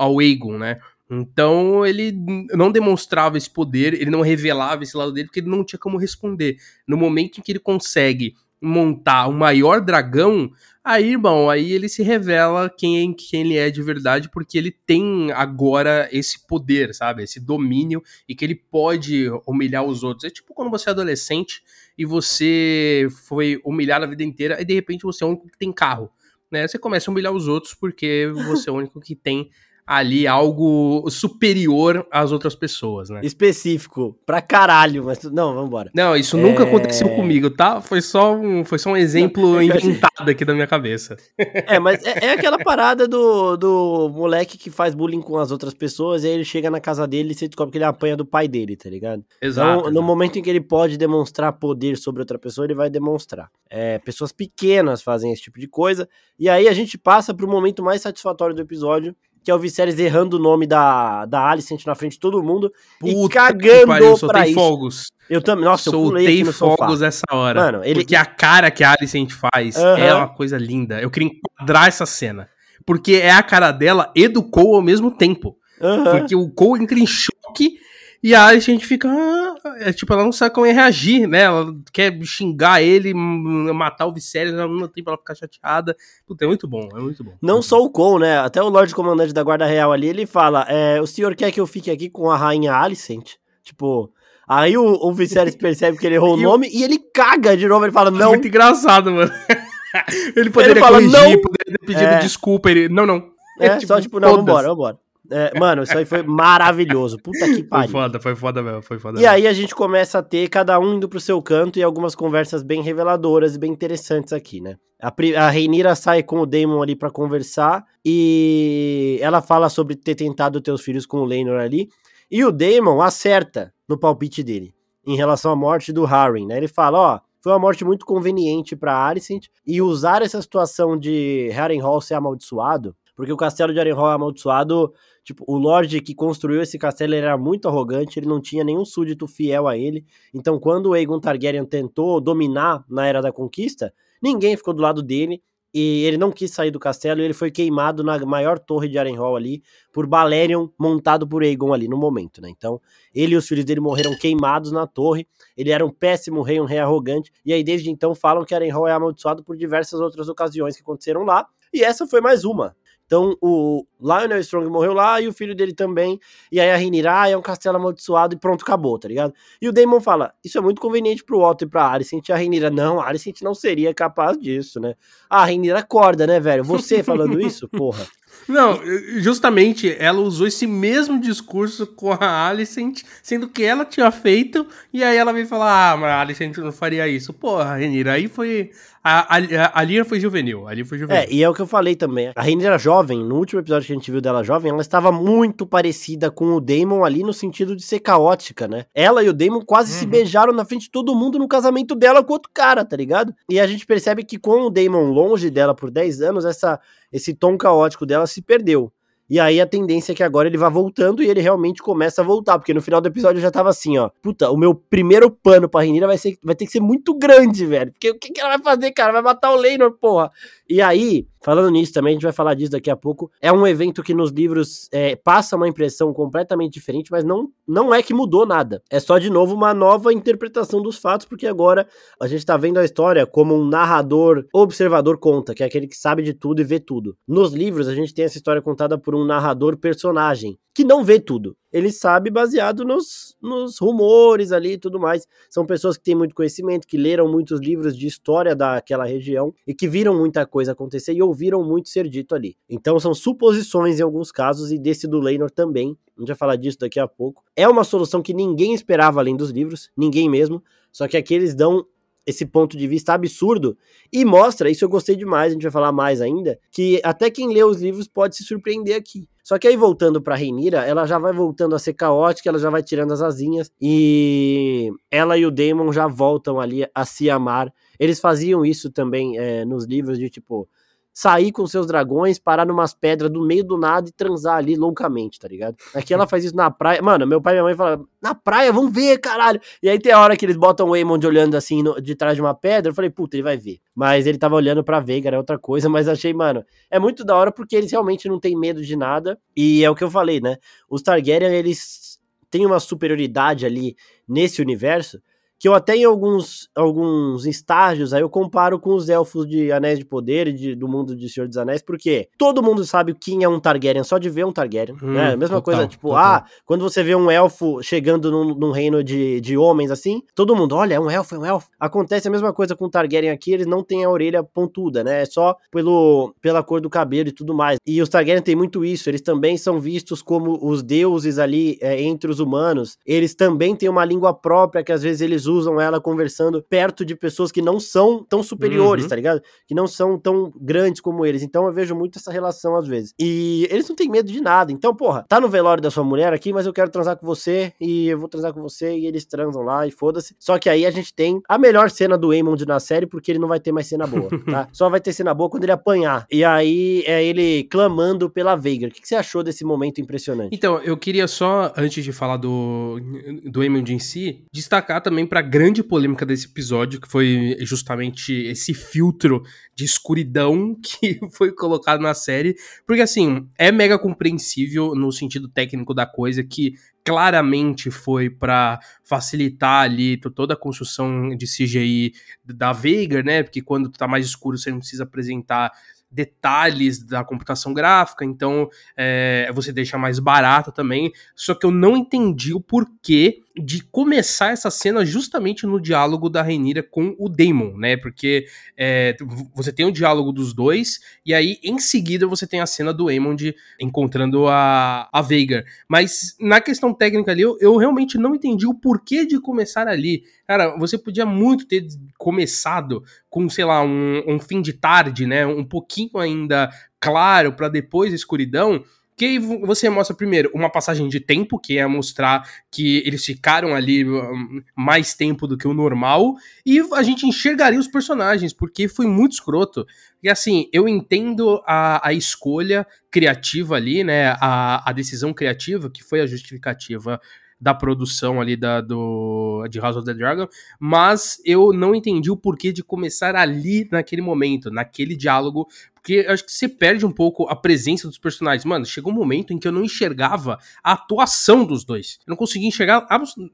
ao Aegon, né? Então ele não demonstrava esse poder, ele não revelava esse lado dele, porque ele não tinha como responder. No momento em que ele consegue montar o maior dragão, aí, irmão, aí ele se revela quem, quem ele é de verdade, porque ele tem agora esse poder, sabe? Esse domínio e que ele pode humilhar os outros. É tipo quando você é adolescente e você foi humilhado a vida inteira e de repente você é o único que tem carro. Né? Você começa a humilhar os outros porque você é o único que tem ali algo superior às outras pessoas, né? Específico, pra caralho, mas não, vambora. Não, isso é... nunca aconteceu comigo, tá? Foi só um, foi só um exemplo não, inventado aqui da minha cabeça. É, mas é, é, aquela parada do, do moleque que faz bullying com as outras pessoas e aí ele chega na casa dele e você descobre que ele apanha do pai dele, tá ligado? Exato. Então, no momento em que ele pode demonstrar poder sobre outra pessoa, ele vai demonstrar. É, pessoas pequenas fazem esse tipo de coisa, e aí a gente passa pro momento mais satisfatório do episódio, que é o Viserys errando o nome da, da Alicent na frente de todo mundo Puta e cagando pariu, pra isso. fogos. Eu também, nossa, soltei eu fogos sofá. essa hora. Mano, ele... Porque a cara que a Alicent faz uhum. é uma coisa linda. Eu queria enquadrar essa cena. Porque é a cara dela e do Cole ao mesmo tempo. Uhum. Porque o Cole entra em choque e aí a gente fica. Ah, é, tipo, ela não sabe como reagir, né? Ela quer xingar ele, matar o Viserys, ela não tem pra ela ficar chateada. Puta, é muito bom, é muito bom. Não muito só o Con, né? Até o Lorde Comandante da Guarda Real ali, ele fala: é, o senhor quer que eu fique aqui com a rainha Alicent? Tipo. Aí o, o Viserys percebe que ele errou o nome e ele caga de novo. Ele fala: não. Muito engraçado, mano. ele poderia ele fala, corrigir, não. poderia ter pedido é... desculpa. Ele, não, não. É, é tipo, só tipo, não, vambora, vambora. É, mano, isso aí foi maravilhoso. Puta que pariu. Foi foda, foi foda mesmo, foi foda. E mesmo. aí a gente começa a ter cada um indo pro seu canto e algumas conversas bem reveladoras e bem interessantes aqui, né? A, a Reinira sai com o Damon ali para conversar e ela fala sobre ter tentado ter os filhos com o Leinor ali. E o Damon acerta no palpite dele em relação à morte do Harry, né? Ele fala, ó, foi uma morte muito conveniente para Alicent e usar essa situação de Harrenhal ser amaldiçoado, porque o castelo de Harrenhal é amaldiçoado Tipo, o Lorde que construiu esse castelo era muito arrogante, ele não tinha nenhum súdito fiel a ele. Então, quando o Aegon Targaryen tentou dominar na Era da Conquista, ninguém ficou do lado dele. e ele não quis sair do castelo e ele foi queimado na maior torre de Harrenhal ali por Balerion montado por Aegon ali no momento, né? Então, ele e os filhos dele morreram queimados na torre. Ele era um péssimo rei, um rei arrogante. E aí desde então falam que Harrenhal é amaldiçoado por diversas outras ocasiões que aconteceram lá. E essa foi mais uma. Então o Lionel Strong morreu lá e o filho dele também. E aí a Rhaenyra ah, é um castelo amaldiçoado e pronto, acabou, tá ligado? E o Daemon fala: Isso é muito conveniente pro Otto e pra Alicent. E a Rhaenyra, não, a Alicent não seria capaz disso, né? Ah, a Rhaenyra acorda, né, velho? Você falando isso, porra. Não, justamente ela usou esse mesmo discurso com a Alicent, sendo que ela tinha feito, e aí ela veio falar: Ah, mas a Alicent não faria isso. Porra, Renira, aí foi. A, a, ali foi juvenil. Ali foi juvenil. É, e é o que eu falei também. A Renira era jovem, no último episódio que a gente viu dela jovem, ela estava muito parecida com o Damon ali no sentido de ser caótica, né? Ela e o Damon quase uhum. se beijaram na frente de todo mundo no casamento dela com outro cara, tá ligado? E a gente percebe que com o Damon longe dela por 10 anos, essa esse tom caótico dela se perdeu. E aí a tendência é que agora ele vá voltando e ele realmente começa a voltar, porque no final do episódio já tava assim, ó. Puta, o meu primeiro pano pra Renira vai, ser, vai ter que ser muito grande, velho. Porque o que, que ela vai fazer, cara? Vai matar o Leinor, porra. E aí, falando nisso também, a gente vai falar disso daqui a pouco. É um evento que nos livros é, passa uma impressão completamente diferente, mas não, não é que mudou nada. É só, de novo, uma nova interpretação dos fatos, porque agora a gente tá vendo a história como um narrador observador conta, que é aquele que sabe de tudo e vê tudo. Nos livros, a gente tem essa história contada por um narrador personagem, que não vê tudo. Ele sabe baseado nos, nos rumores ali e tudo mais. São pessoas que têm muito conhecimento, que leram muitos livros de história daquela região e que viram muita coisa acontecer e ouviram muito ser dito ali. Então são suposições em alguns casos e desse do Leinor também. A gente vai falar disso daqui a pouco. É uma solução que ninguém esperava além dos livros, ninguém mesmo. Só que aqui eles dão esse ponto de vista absurdo e mostra, isso eu gostei demais, a gente vai falar mais ainda, que até quem lê os livros pode se surpreender aqui. Só que aí voltando pra Reinira, ela já vai voltando a ser caótica, ela já vai tirando as asinhas e ela e o Daemon já voltam ali a se amar. Eles faziam isso também é, nos livros de tipo, sair com seus dragões, parar numas pedras do meio do nada e transar ali loucamente, tá ligado? Aqui ela faz isso na praia. Mano, meu pai e minha mãe falam, na praia, vamos ver, caralho. E aí tem a hora que eles botam o Aemond olhando assim no, de trás de uma pedra, eu falei, puta, ele vai ver. Mas ele tava olhando pra Veiga, era outra coisa, mas achei, mano, é muito da hora porque eles realmente não têm medo de nada. E é o que eu falei, né? Os Targaryen, eles têm uma superioridade ali nesse universo que eu até em alguns, alguns estágios aí eu comparo com os elfos de Anéis de Poder e de, do mundo de Senhor dos Anéis, porque todo mundo sabe quem é um Targaryen só de ver um Targaryen, hum, né? Mesma total, coisa, tipo, total. ah, quando você vê um elfo chegando num, num, reino de, de homens assim, todo mundo, olha, é um elfo, é um elfo. Acontece a mesma coisa com o Targaryen aqui, eles não têm a orelha pontuda, né? É só pelo, pela cor do cabelo e tudo mais. E os Targaryen têm muito isso, eles também são vistos como os deuses ali é, entre os humanos. Eles também têm uma língua própria que às vezes eles usam ela conversando perto de pessoas que não são tão superiores, uhum. tá ligado? Que não são tão grandes como eles. Então eu vejo muito essa relação às vezes. E eles não têm medo de nada. Então, porra, tá no velório da sua mulher aqui, mas eu quero transar com você e eu vou transar com você e eles transam lá e foda-se. Só que aí a gente tem a melhor cena do Aemond na série porque ele não vai ter mais cena boa, tá? Só vai ter cena boa quando ele apanhar. E aí é ele clamando pela Veigar. O que, que você achou desse momento impressionante? Então, eu queria só, antes de falar do, do Aemond em si, destacar também pra grande grande polêmica desse episódio, que foi justamente esse filtro de escuridão que foi colocado na série. Porque, assim, é mega compreensível no sentido técnico da coisa que claramente foi para facilitar ali toda a construção de CGI da Veiga, né? Porque quando tá mais escuro você não precisa apresentar detalhes da computação gráfica, então é, você deixa mais barato também. Só que eu não entendi o porquê de começar essa cena justamente no diálogo da Renira com o Daemon, né? Porque é, você tem o diálogo dos dois, e aí em seguida você tem a cena do Aemond encontrando a, a Veigar. Mas na questão técnica ali, eu, eu realmente não entendi o porquê de começar ali. Cara, você podia muito ter começado com, sei lá, um, um fim de tarde, né? Um pouquinho ainda claro para depois a escuridão que você mostra primeiro uma passagem de tempo, que é mostrar que eles ficaram ali hum, mais tempo do que o normal, e a gente enxergaria os personagens, porque foi muito escroto. E assim, eu entendo a, a escolha criativa ali, né? A, a decisão criativa, que foi a justificativa da produção ali da, do, de House of the Dragon, mas eu não entendi o porquê de começar ali naquele momento, naquele diálogo, porque acho que você perde um pouco a presença dos personagens. Mano, chegou um momento em que eu não enxergava a atuação dos dois. Eu não conseguia enxergar,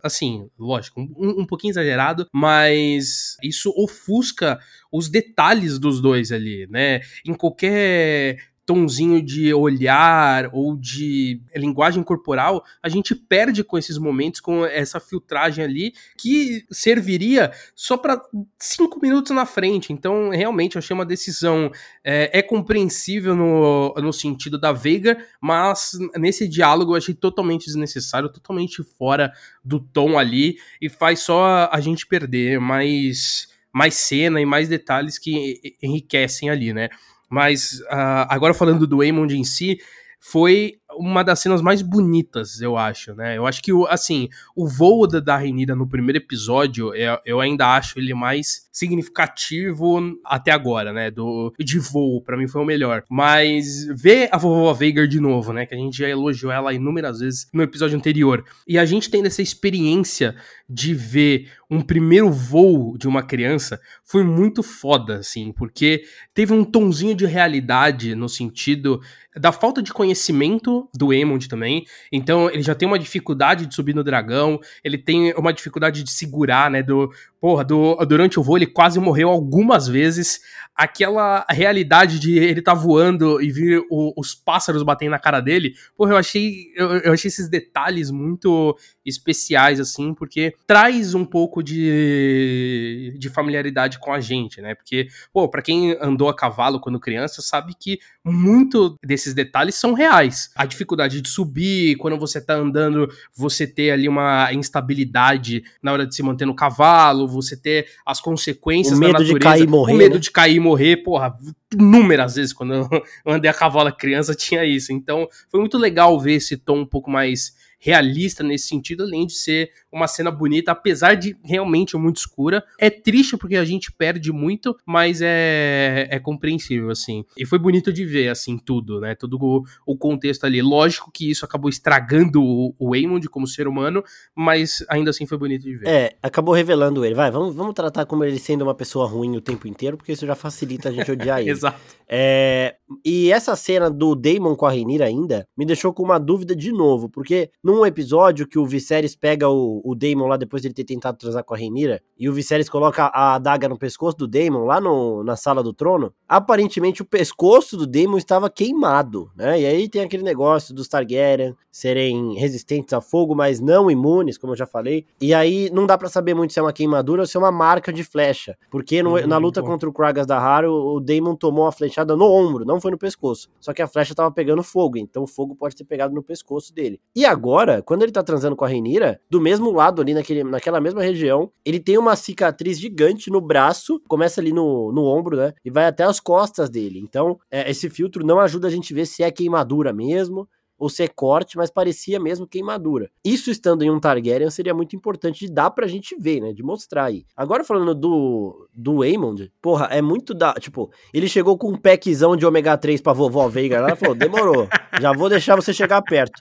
assim, lógico, um, um pouquinho exagerado, mas isso ofusca os detalhes dos dois ali, né? Em qualquer tonzinho de olhar ou de linguagem corporal, a gente perde com esses momentos, com essa filtragem ali, que serviria só para cinco minutos na frente. Então, realmente, eu achei uma decisão. É, é compreensível no, no sentido da Veiga, mas nesse diálogo eu achei totalmente desnecessário, totalmente fora do tom ali, e faz só a gente perder mais, mais cena e mais detalhes que enriquecem ali, né? Mas uh, agora falando do Waymond em si, foi uma das cenas mais bonitas, eu acho, né? Eu acho que, assim, o voo da, da Renira no primeiro episódio, eu, eu ainda acho ele mais significativo até agora, né? Do, de voo, para mim foi o melhor. Mas ver a vovó Veigar de novo, né? Que a gente já elogiou ela inúmeras vezes no episódio anterior. E a gente tendo essa experiência de ver um primeiro voo de uma criança foi muito foda, assim, porque teve um tonzinho de realidade no sentido da falta de conhecimento do Emond também. Então ele já tem uma dificuldade de subir no dragão, ele tem uma dificuldade de segurar, né? Do, porra, do, durante o voo ele quase morreu algumas vezes. Aquela realidade de ele tá voando e vir o, os pássaros batendo na cara dele, porra, eu achei, eu, eu achei esses detalhes muito especiais, assim, porque traz um pouco de, de familiaridade com a gente, né? Porque, pô, pra quem andou a cavalo quando criança, sabe que muito desses detalhes são reais. A dificuldade de subir, quando você tá andando, você ter ali uma instabilidade na hora de se manter no cavalo, você ter as consequências o medo da natureza, de cair e morrer, o medo né? de cair e morrer, porra, inúmeras vezes quando eu andei a cavalo criança tinha isso. Então, foi muito legal ver esse tom um pouco mais realista nesse sentido, além de ser uma cena bonita, apesar de realmente muito escura. É triste porque a gente perde muito, mas é, é compreensível, assim. E foi bonito de ver, assim, tudo, né? Todo o, o contexto ali. Lógico que isso acabou estragando o, o Waymond como ser humano, mas ainda assim foi bonito de ver. É, acabou revelando ele. Vai, vamos, vamos tratar como ele sendo uma pessoa ruim o tempo inteiro, porque isso já facilita a gente odiar ele. Exato. É, e essa cena do Damon com a Renira ainda me deixou com uma dúvida de novo, porque num episódio que o Viserys pega o, o Daemon lá depois de ele ter tentado transar com a Rhaenyra, e o Viserys coloca a adaga no pescoço do Daemon lá no, na sala do trono, aparentemente o pescoço do Daemon estava queimado, né? E aí tem aquele negócio dos Targaryen serem resistentes a fogo, mas não imunes, como eu já falei. E aí não dá para saber muito se é uma queimadura ou se é uma marca de flecha, porque no, na luta contra o Kragas Dahar, o, o Daemon tomou a flechada no ombro, não foi no pescoço. Só que a flecha tava pegando fogo, então o fogo pode ter pegado no pescoço dele. E agora agora, quando ele tá transando com a Reinira, do mesmo lado ali, naquele, naquela mesma região, ele tem uma cicatriz gigante no braço, começa ali no, no ombro, né? E vai até as costas dele. Então, é, esse filtro não ajuda a gente a ver se é queimadura mesmo, ou ser corte, mas parecia mesmo queimadura. Isso estando em um Targaryen seria muito importante de dar pra gente ver, né? De mostrar aí. Agora falando do, do Aemond, porra, é muito da. Tipo, ele chegou com um packzão de ômega 3 pra vovó Veiga ela falou: demorou, já vou deixar você chegar perto.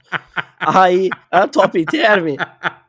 Aí, a top term.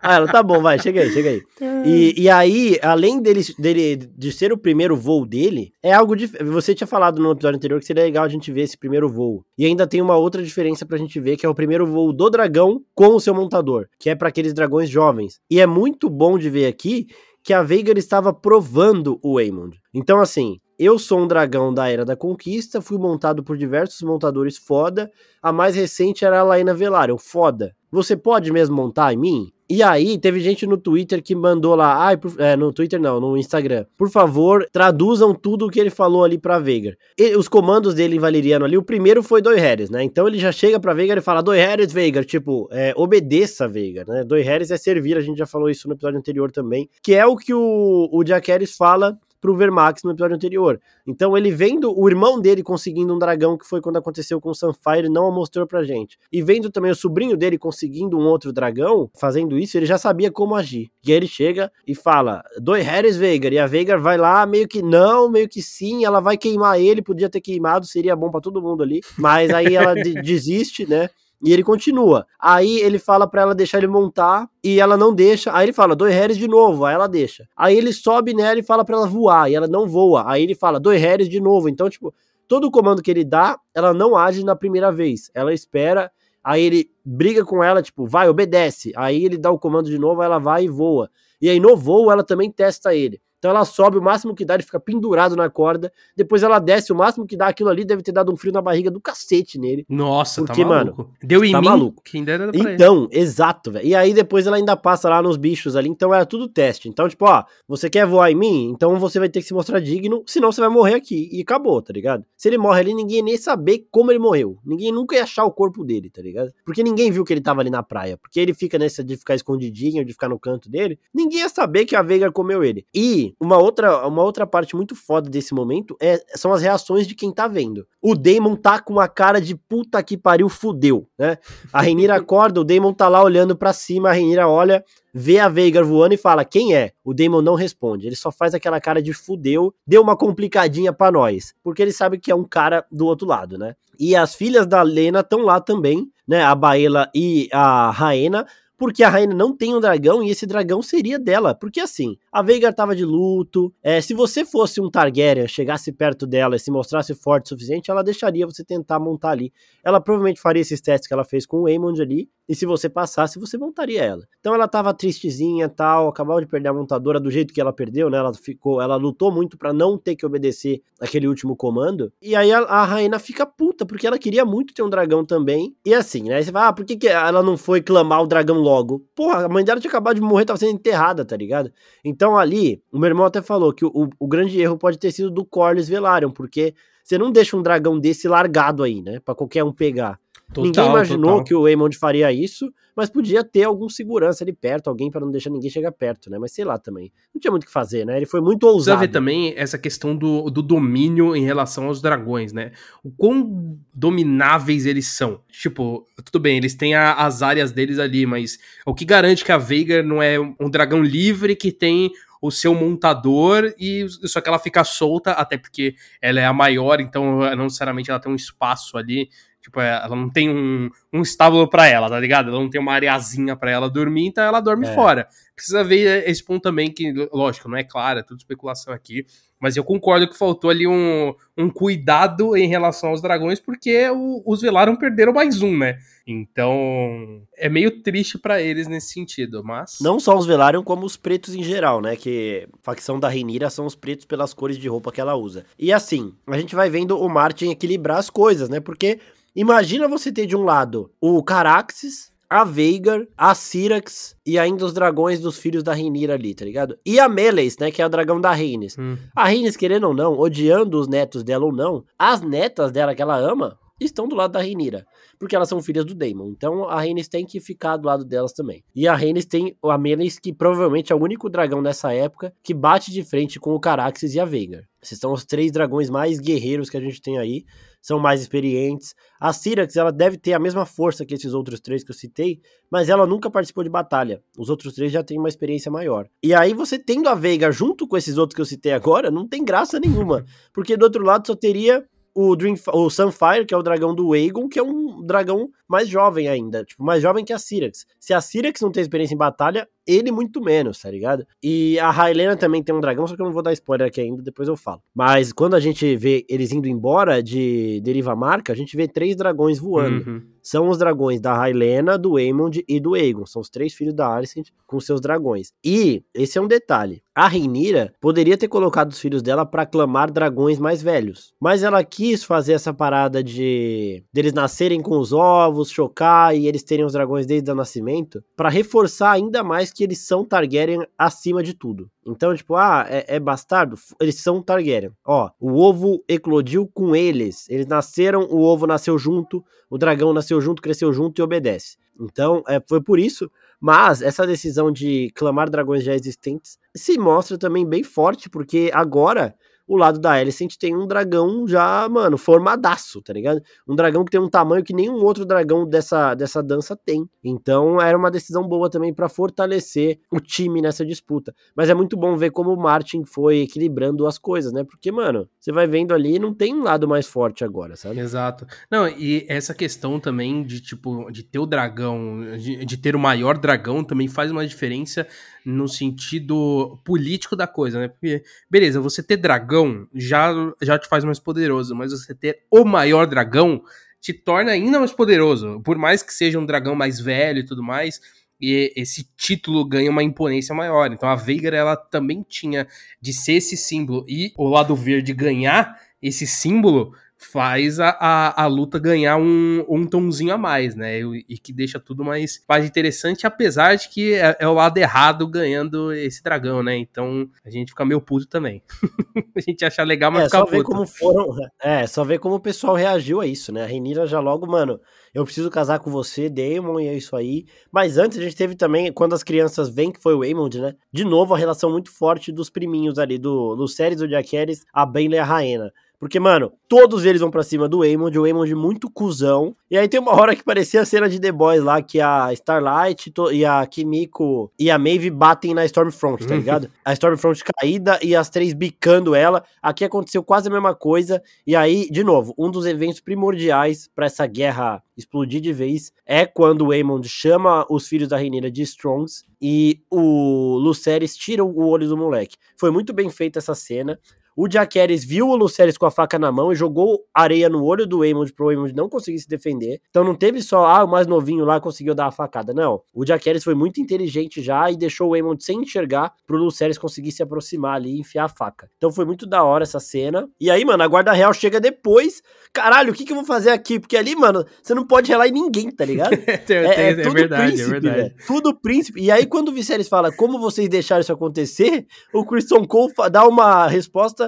Ah, ela, tá bom, vai, chega aí, chega aí. E, e aí, além dele, dele de ser o primeiro voo dele, é algo de. Você tinha falado no episódio anterior que seria legal a gente ver esse primeiro voo. E ainda tem uma outra diferença pra gente ver, que é o primeiro voo do dragão com o seu montador, que é para aqueles dragões jovens. E é muito bom de ver aqui que a Veigar estava provando o Aemond. Então, assim, eu sou um dragão da Era da Conquista, fui montado por diversos montadores foda. A mais recente era a Laena Velaryon, foda. Você pode mesmo montar em mim? E aí, teve gente no Twitter que mandou lá, ai, é, no Twitter não, no Instagram, por favor, traduzam tudo o que ele falou ali pra Veigar. E, os comandos dele em valeriano ali, o primeiro foi Doi Harris, né? Então ele já chega pra Veigar e fala, Doi Harris, Veigar, tipo, é, obedeça Veigar, né? Doi Harris é servir, a gente já falou isso no episódio anterior também, que é o que o, o Harris fala pro Vermax no episódio anterior. Então ele vendo o irmão dele conseguindo um dragão, que foi quando aconteceu com o Sunfire, não mostrou pra gente. E vendo também o sobrinho dele conseguindo um outro dragão, fazendo isso, ele já sabia como agir. E aí ele chega e fala: Doi Harris Veigar. E a Veigar vai lá, meio que não, meio que sim, ela vai queimar ele, podia ter queimado, seria bom para todo mundo ali. Mas aí ela desiste, né? E ele continua. Aí ele fala para ela deixar ele montar e ela não deixa. Aí ele fala, dois Harris de novo. Aí ela deixa. Aí ele sobe nela e fala para ela voar e ela não voa. Aí ele fala, dois Harris de novo. Então, tipo, todo o comando que ele dá, ela não age na primeira vez. Ela espera. Aí ele briga com ela, tipo, vai, obedece. Aí ele dá o comando de novo, ela vai e voa. E aí no voo ela também testa ele. Então ela sobe o máximo que dá, ele fica pendurado na corda. Depois ela desce o máximo que dá. Aquilo ali deve ter dado um frio na barriga do cacete nele. Nossa, tá porque, tá maluco. Mano, Deu em tá mim, maluco. Quem dera então, ele. exato, velho. E aí depois ela ainda passa lá nos bichos ali. Então era tudo teste. Então, tipo, ó, você quer voar em mim? Então você vai ter que se mostrar digno, senão você vai morrer aqui. E acabou, tá ligado? Se ele morre ali, ninguém ia nem saber como ele morreu. Ninguém nunca ia achar o corpo dele, tá ligado? Porque ninguém viu que ele tava ali na praia. Porque ele fica nessa de ficar escondidinho, de ficar no canto dele. Ninguém ia saber que a Veiga comeu ele. E uma outra uma outra parte muito foda desse momento é, são as reações de quem tá vendo. O Damon tá com uma cara de puta que pariu, fudeu, né? A Renira acorda, o Damon tá lá olhando para cima, a Renira olha, vê a Veigar voando e fala: Quem é? O Damon não responde. Ele só faz aquela cara de fudeu, deu uma complicadinha para nós. Porque ele sabe que é um cara do outro lado, né? E as filhas da Lena estão lá também, né? A Baela e a Raena porque a rainha não tem um dragão e esse dragão seria dela. Porque assim, a Veigar tava de luto. É, se você fosse um Targaryen, chegasse perto dela e se mostrasse forte o suficiente, ela deixaria você tentar montar ali. Ela provavelmente faria esses testes que ela fez com o Aemond ali. E se você passasse, você montaria ela. Então ela tava tristezinha tal, acabava de perder a montadora do jeito que ela perdeu, né? Ela ficou, ela lutou muito para não ter que obedecer aquele último comando. E aí a, a rainha fica puta, porque ela queria muito ter um dragão também. E assim, né? Você fala, ah, por que, que ela não foi clamar o dragão logo? Porra, a mãe dela tinha acabado de morrer, tava sendo enterrada, tá ligado? Então ali, o meu irmão até falou que o, o, o grande erro pode ter sido do Corlys Velaryon, porque você não deixa um dragão desse largado aí, né? Pra qualquer um pegar. Total, ninguém imaginou total. que o Eamon faria isso, mas podia ter algum segurança ali perto, alguém para não deixar ninguém chegar perto, né? Mas sei lá também. Não tinha muito o que fazer, né? Ele foi muito ousado. Precisa ver também essa questão do, do domínio em relação aos dragões, né? O quão domináveis eles são. Tipo, tudo bem, eles têm a, as áreas deles ali, mas o que garante que a Veiga não é um dragão livre que tem o seu montador e só que ela fica solta, até porque ela é a maior, então não necessariamente ela tem um espaço ali Tipo, é, ela não tem um, um estábulo para ela, tá ligado? Ela não tem uma areazinha para ela dormir, então ela dorme é. fora. Precisa ver esse ponto também, que, lógico, não é claro, é tudo especulação aqui. Mas eu concordo que faltou ali um, um cuidado em relação aos dragões, porque o, os Velaram perderam mais um, né? Então, é meio triste para eles nesse sentido, mas... Não só os Velaryon, como os pretos em geral, né? Que facção da Reinira são os pretos pelas cores de roupa que ela usa. E assim, a gente vai vendo o Martin equilibrar as coisas, né? Porque Imagina você ter de um lado o Caraxes, a Veigar, a Syrax e ainda os dragões dos filhos da Rhaenyra ali, tá ligado? E a Meleis, né, que é o dragão da Rhaenys. Hum. A Rhaenys, querendo ou não, odiando os netos dela ou não, as netas dela que ela ama estão do lado da Rhaenyra, porque elas são filhas do Daemon. Então a Rhaenys tem que ficar do lado delas também. E a Rhaenys tem a Meleis, que provavelmente é o único dragão nessa época que bate de frente com o Caraxes e a Veigar. Esses são os três dragões mais guerreiros que a gente tem aí são mais experientes. A Syrax, ela deve ter a mesma força que esses outros três que eu citei, mas ela nunca participou de batalha. Os outros três já têm uma experiência maior. E aí você tendo a Veiga junto com esses outros que eu citei agora, não tem graça nenhuma, porque do outro lado só teria o, Dream, o Sunfire, que é o dragão do Aegon, que é um dragão mais jovem ainda, tipo, mais jovem que a Syrax. Se a Syrax não tem experiência em batalha, ele muito menos, tá ligado? E a Raelena também tem um dragão, só que eu não vou dar spoiler aqui ainda, depois eu falo. Mas quando a gente vê eles indo embora de Deriva Marca, a gente vê três dragões voando. Uhum. São os dragões da Raelena, do Aemond e do Aegon. São os três filhos da Alicent com seus dragões. E, esse é um detalhe, a Reinira poderia ter colocado os filhos dela para clamar dragões mais velhos. Mas ela quis fazer essa parada de deles nascerem com os ovos, chocar e eles terem os dragões desde o nascimento, para reforçar ainda mais que eles são Targaryen acima de tudo. Então, tipo, ah, é, é, bastardo? Eles são Targaryen. Ó, o ovo eclodiu com eles. Eles nasceram, o ovo nasceu junto, o dragão nasceu junto, cresceu junto e obedece. Então, é, foi por isso. Mas essa decisão de clamar dragões já existentes se mostra também bem forte, porque agora o lado da Alicent tem um dragão já, mano, formadaço, tá ligado? Um dragão que tem um tamanho que nenhum outro dragão dessa, dessa dança tem. Então era uma decisão boa também para fortalecer o time nessa disputa. Mas é muito bom ver como o Martin foi equilibrando as coisas, né? Porque, mano, você vai vendo ali, não tem um lado mais forte agora, sabe? Exato. Não, e essa questão também de, tipo, de ter o dragão, de, de ter o maior dragão também faz uma diferença no sentido político da coisa, né? Porque, beleza, você ter dragão já, já te faz mais poderoso, mas você ter o maior dragão te torna ainda mais poderoso. Por mais que seja um dragão mais velho e tudo mais, e esse título ganha uma imponência maior. Então a Veigar, ela também tinha de ser esse símbolo e o lado verde ganhar esse símbolo faz a, a, a, luta ganhar um, um tomzinho a mais, né? E, e, que deixa tudo mais, mais interessante, apesar de que é, é, o lado errado ganhando esse dragão, né? Então a gente fica meio puto também. a gente acha legal, mas é, fica só puto. Ver como foram, é, só ver como o pessoal reagiu a isso, né? A Renira já logo, mano, eu preciso casar com você, Damon, e é isso aí. Mas antes a gente teve também, quando as crianças vêm, que foi o Aemond, né? De novo, a relação muito forte dos priminhos ali, do, do Ceres, do Jaqueres, a Benla e a Raena. Porque, mano, todos eles vão pra cima do Aemond, o Aemond muito cuzão. E aí tem uma hora que parecia a cena de The Boys lá, que a Starlight e a Kimiko e a Maeve batem na Stormfront, tá ligado? a Stormfront caída e as três bicando ela. Aqui aconteceu quase a mesma coisa. E aí, de novo, um dos eventos primordiais para essa guerra explodir de vez é quando o Aemond chama os filhos da Rhaenyra de Strongs e o Lucerys tira o olho do moleque. Foi muito bem feita essa cena. O Jaqueres viu o Lucerys com a faca na mão e jogou areia no olho do Aemond pro Aemond não conseguir se defender. Então não teve só, ah, o mais novinho lá conseguiu dar a facada. Não. O Jaqueres foi muito inteligente já e deixou o Aemond sem enxergar pro Lucerys conseguir se aproximar ali e enfiar a faca. Então foi muito da hora essa cena. E aí, mano, a guarda real chega depois. Caralho, o que que eu vou fazer aqui? Porque ali, mano, você não pode relar em ninguém, tá ligado? é, é, é, tudo verdade, príncipe, é verdade. Véio. Tudo príncipe. E aí, quando o Viserys fala como vocês deixaram isso acontecer, o Christian Cole dá uma resposta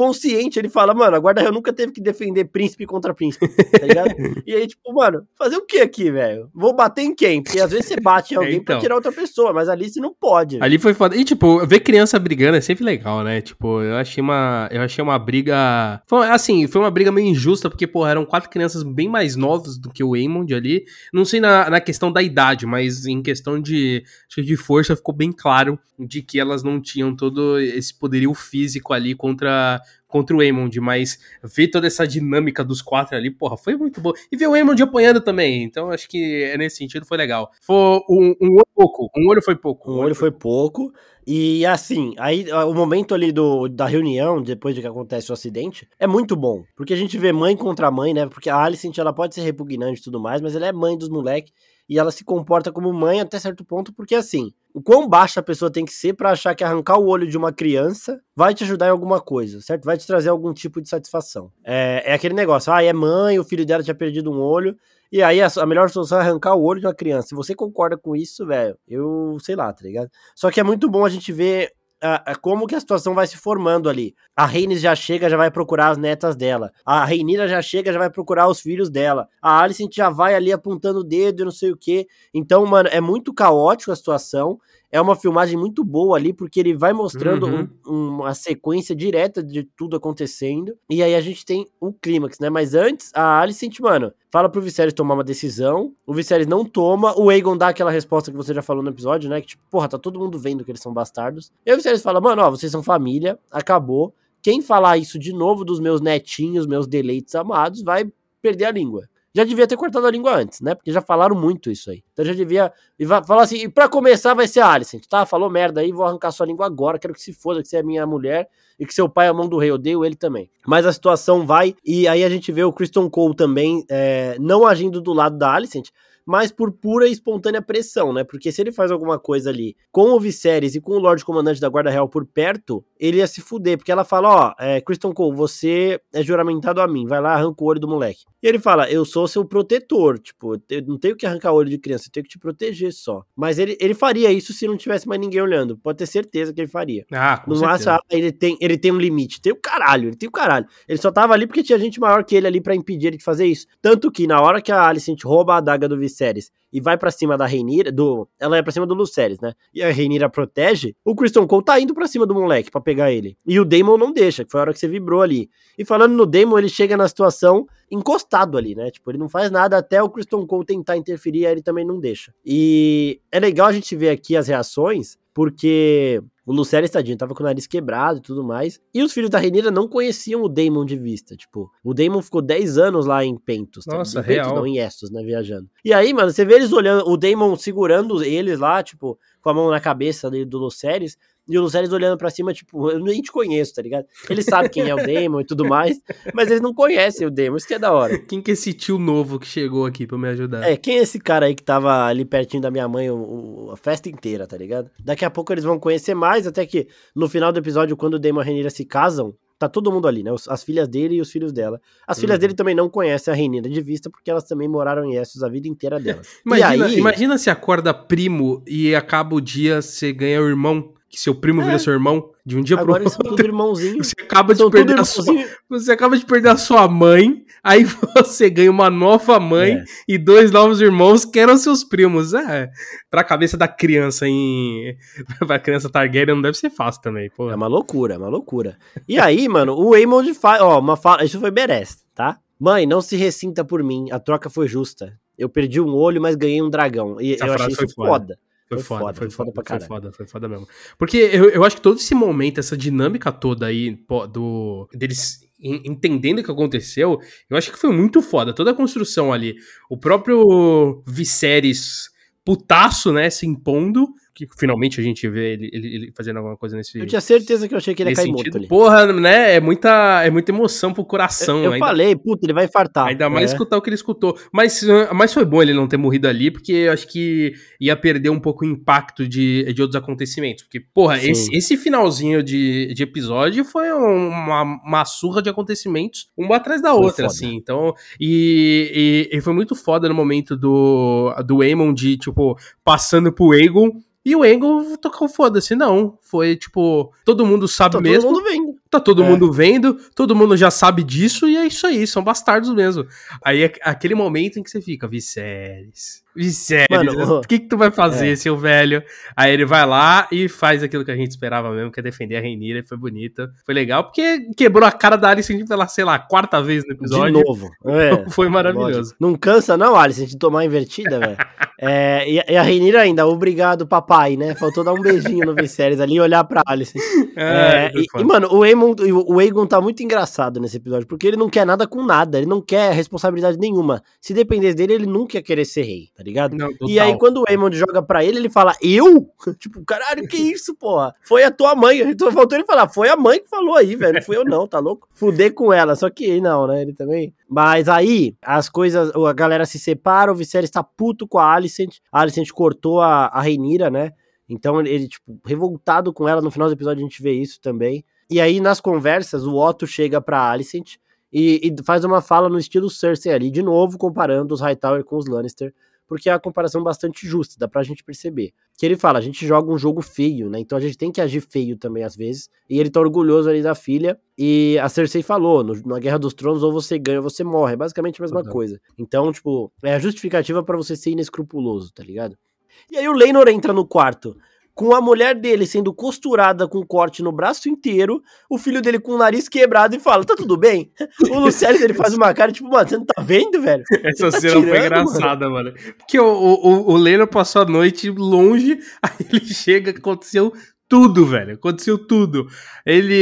consciente, ele fala, mano, a guarda real nunca teve que defender príncipe contra príncipe, tá ligado? e aí, tipo, mano, fazer o que aqui, velho? Vou bater em quem? Porque às vezes você bate em alguém então, pra tirar outra pessoa, mas ali você não pode. Ali foi foda. E, tipo, ver criança brigando é sempre legal, né? Tipo, eu achei uma, eu achei uma briga... Foi, assim, foi uma briga meio injusta, porque, pô, eram quatro crianças bem mais novas do que o Aemond ali. Não sei na, na questão da idade, mas em questão de, de força ficou bem claro de que elas não tinham todo esse poderio físico ali contra contra o Aemond, mas ver toda essa dinâmica dos quatro ali, porra, foi muito bom. E ver o Aemond apanhando também, então acho que é nesse sentido foi legal. Foi um, um olho pouco, um olho foi pouco. Um, olho, olho foi pouco. E assim, aí o momento ali do, da reunião, depois de que acontece o acidente, é muito bom. Porque a gente vê mãe contra mãe, né? Porque a Alicent, ela pode ser repugnante e tudo mais, mas ela é mãe dos moleques e ela se comporta como mãe até certo ponto, porque assim, o quão baixa a pessoa tem que ser para achar que arrancar o olho de uma criança vai te ajudar em alguma coisa, certo? Vai te trazer algum tipo de satisfação. É, é aquele negócio, ah, é mãe, o filho dela tinha perdido um olho, e aí a, a, melhor solução é arrancar o olho de uma criança. Se você concorda com isso, velho, eu sei lá, tá ligado? Só que é muito bom a gente ver a, como que a situação vai se formando ali. A Rhaenys já chega, já vai procurar as netas dela. A Rhaenyra já chega, já vai procurar os filhos dela. A Alicent já vai ali apontando o dedo e não sei o que. Então, mano, é muito caótico a situação é uma filmagem muito boa ali, porque ele vai mostrando uhum. um, uma sequência direta de tudo acontecendo. E aí a gente tem o clímax, né? Mas antes, a Alicent, mano, fala pro Viserys tomar uma decisão. O Viserys não toma. O Aegon dá aquela resposta que você já falou no episódio, né? Que tipo, porra, tá todo mundo vendo que eles são bastardos. E o Viserys fala, mano, ó, vocês são família, acabou. Quem falar isso de novo dos meus netinhos, meus deleites amados, vai perder a língua já devia ter cortado a língua antes, né? Porque já falaram muito isso aí. Então já devia falar assim, e pra começar vai ser a Alicent, tá? Falou merda aí, vou arrancar sua língua agora, quero que se foda, que você é minha mulher e que seu pai é a mão do rei, odeio ele também. Mas a situação vai, e aí a gente vê o Kristen Cole também é, não agindo do lado da Alicent, mas por pura e espontânea pressão, né? Porque se ele faz alguma coisa ali com o Viserys e com o Lorde Comandante da Guarda Real por perto, ele ia se fuder, porque ela fala, ó, é, Kristen Cole, você é juramentado a mim, vai lá, arranca o olho do moleque. E ele fala, eu sou seu protetor, tipo, eu não tenho que arrancar o olho de criança, eu tenho que te proteger só. Mas ele, ele faria isso se não tivesse mais ninguém olhando, pode ter certeza que ele faria. Ah, com não certeza. acha, ele tem, ele tem um limite, tem o caralho, ele tem o caralho. Ele só tava ali porque tinha gente maior que ele ali para impedir ele de fazer isso. Tanto que na hora que a Alicent rouba a adaga do Viserys, E vai para cima da Reinira, do, ela é para cima do Lucerys, né? E a Reinira protege, o Kristen Cole tá indo para cima do moleque para pegar ele. E o Daemon não deixa, que foi a hora que você vibrou ali. E falando no Daemon, ele chega na situação encostado ali, né? Tipo, ele não faz nada até o Kristen Cole tentar interferir, aí ele também não deixa. E é legal a gente ver aqui as reações, porque o Lucerys, tadinho, tava com o nariz quebrado e tudo mais. E os filhos da Renira não conheciam o Daemon de vista. Tipo, o Daemon ficou 10 anos lá em Pentos. Tá? Nossa, em Pentos, real. não, em Essos, né, viajando. E aí, mano, você vê eles olhando, o Daemon segurando eles lá, tipo, com a mão na cabeça do Lucerys. E o Lucerys olhando pra cima, tipo, eu nem te conheço, tá ligado? Ele sabe quem é o Demon e tudo mais, mas eles não conhecem o Demon, isso que é da hora. Quem que é esse tio novo que chegou aqui pra me ajudar? É, quem é esse cara aí que tava ali pertinho da minha mãe o, o, a festa inteira, tá ligado? Daqui a pouco eles vão conhecer mais, até que no final do episódio, quando o Demon e a Renira se casam, tá todo mundo ali, né? As filhas dele e os filhos dela. As uhum. filhas dele também não conhecem a Renina de vista, porque elas também moraram em Essos a vida inteira delas. imagina, aí... imagina se acorda primo e acaba o dia, você ganha o irmão que seu primo é. vira seu irmão de um dia Agora pro outro. Agora tudo irmãozinho. Você acaba de perder a sua, você acaba de perder a sua mãe, aí você ganha uma nova mãe é. e dois novos irmãos que eram seus primos. É, pra cabeça da criança em pra criança Targaryen não deve ser fácil também, pô. É uma loucura, é uma loucura. E aí, mano, o Aemond faz, ó, uma fala, isso foi Beres, tá? Mãe, não se ressinta por mim, a troca foi justa. Eu perdi um olho, mas ganhei um dragão. E Essa eu achei isso foda. foda. Foi, foi foda, foda, foi foda, pra caralho. Foi foda, foi foda mesmo. Porque eu, eu acho que todo esse momento, essa dinâmica toda aí, do deles entendendo o que aconteceu, eu acho que foi muito foda. Toda a construção ali. O próprio Viserys putaço, né, se impondo, que finalmente a gente vê ele, ele, ele, fazendo alguma coisa nesse Eu tinha certeza que eu achei que ele ia cair sentido. morto ali. Porra, né? É muita, é muita emoção pro coração. Eu, eu falei, puta, ele vai infartar. Ainda mais é. escutar o que ele escutou. Mas, mas foi bom ele não ter morrido ali, porque eu acho que ia perder um pouco o impacto de, de outros acontecimentos. Porque, porra, esse, esse finalzinho de, de episódio foi uma, uma surra de acontecimentos, uma atrás da foi outra, foda. assim. Então, e, e, e, foi muito foda no momento do, do Aemon de, tipo, passando pro Aegon e o Engle tocou foda-se, não. Foi tipo, todo mundo sabe tá mesmo. Todo mundo vendo. Tá todo é. mundo vendo, todo mundo já sabe disso, e é isso aí, são bastardos mesmo. Aí é aquele momento em que você fica, Viserys. Viserys, o que, que tu vai fazer, é. seu velho? Aí ele vai lá e faz aquilo que a gente esperava mesmo, que é defender a Reinira, foi bonito. Foi legal, porque quebrou a cara da Alicent pela, sei lá, quarta vez no episódio. De novo. É. foi maravilhoso. Não cansa não, Alicent, de tomar invertida, velho. É, e, e, a Reinira ainda, obrigado papai, né? Faltou dar um beijinho no Viserys ali e olhar pra Alice. É, é, e, e, mano, o Aegon, o Aegon tá muito engraçado nesse episódio, porque ele não quer nada com nada, ele não quer responsabilidade nenhuma. Se dependesse dele, ele nunca ia querer ser rei, tá ligado? Não, e aí, quando o Aemon joga pra ele, ele fala, eu? tipo, caralho, que isso, porra? Foi a tua mãe. Então faltou ele falar, foi a mãe que falou aí, velho. Não fui eu não, tá louco? Fuder com ela. Só que não, né? Ele também. Mas aí, as coisas, a galera se separa, o Viserys tá puto com a Alicent. A Alicent cortou a, a Reinira, né? Então ele, tipo, revoltado com ela. No final do episódio a gente vê isso também. E aí, nas conversas, o Otto chega pra Alicent e, e faz uma fala no estilo Cersei ali, de novo comparando os Hightower com os Lannister porque é uma comparação bastante justa, dá pra gente perceber. Que ele fala, a gente joga um jogo feio, né? Então a gente tem que agir feio também às vezes. E ele tá orgulhoso ali da filha. E a Cersei falou, no, na Guerra dos Tronos, ou você ganha ou você morre. É basicamente a mesma uhum. coisa. Então, tipo, é a justificativa para você ser inescrupuloso, tá ligado? E aí o Leinor entra no quarto com a mulher dele sendo costurada com corte no braço inteiro, o filho dele com o nariz quebrado e fala: tá tudo bem? O Luciano ele faz uma cara tipo, mano, você não tá vendo, velho? Essa tá cena tirando, foi engraçada, mano. mano. Porque o, o, o Leno passou a noite longe, aí ele chega, aconteceu tudo, velho. Aconteceu tudo. Ele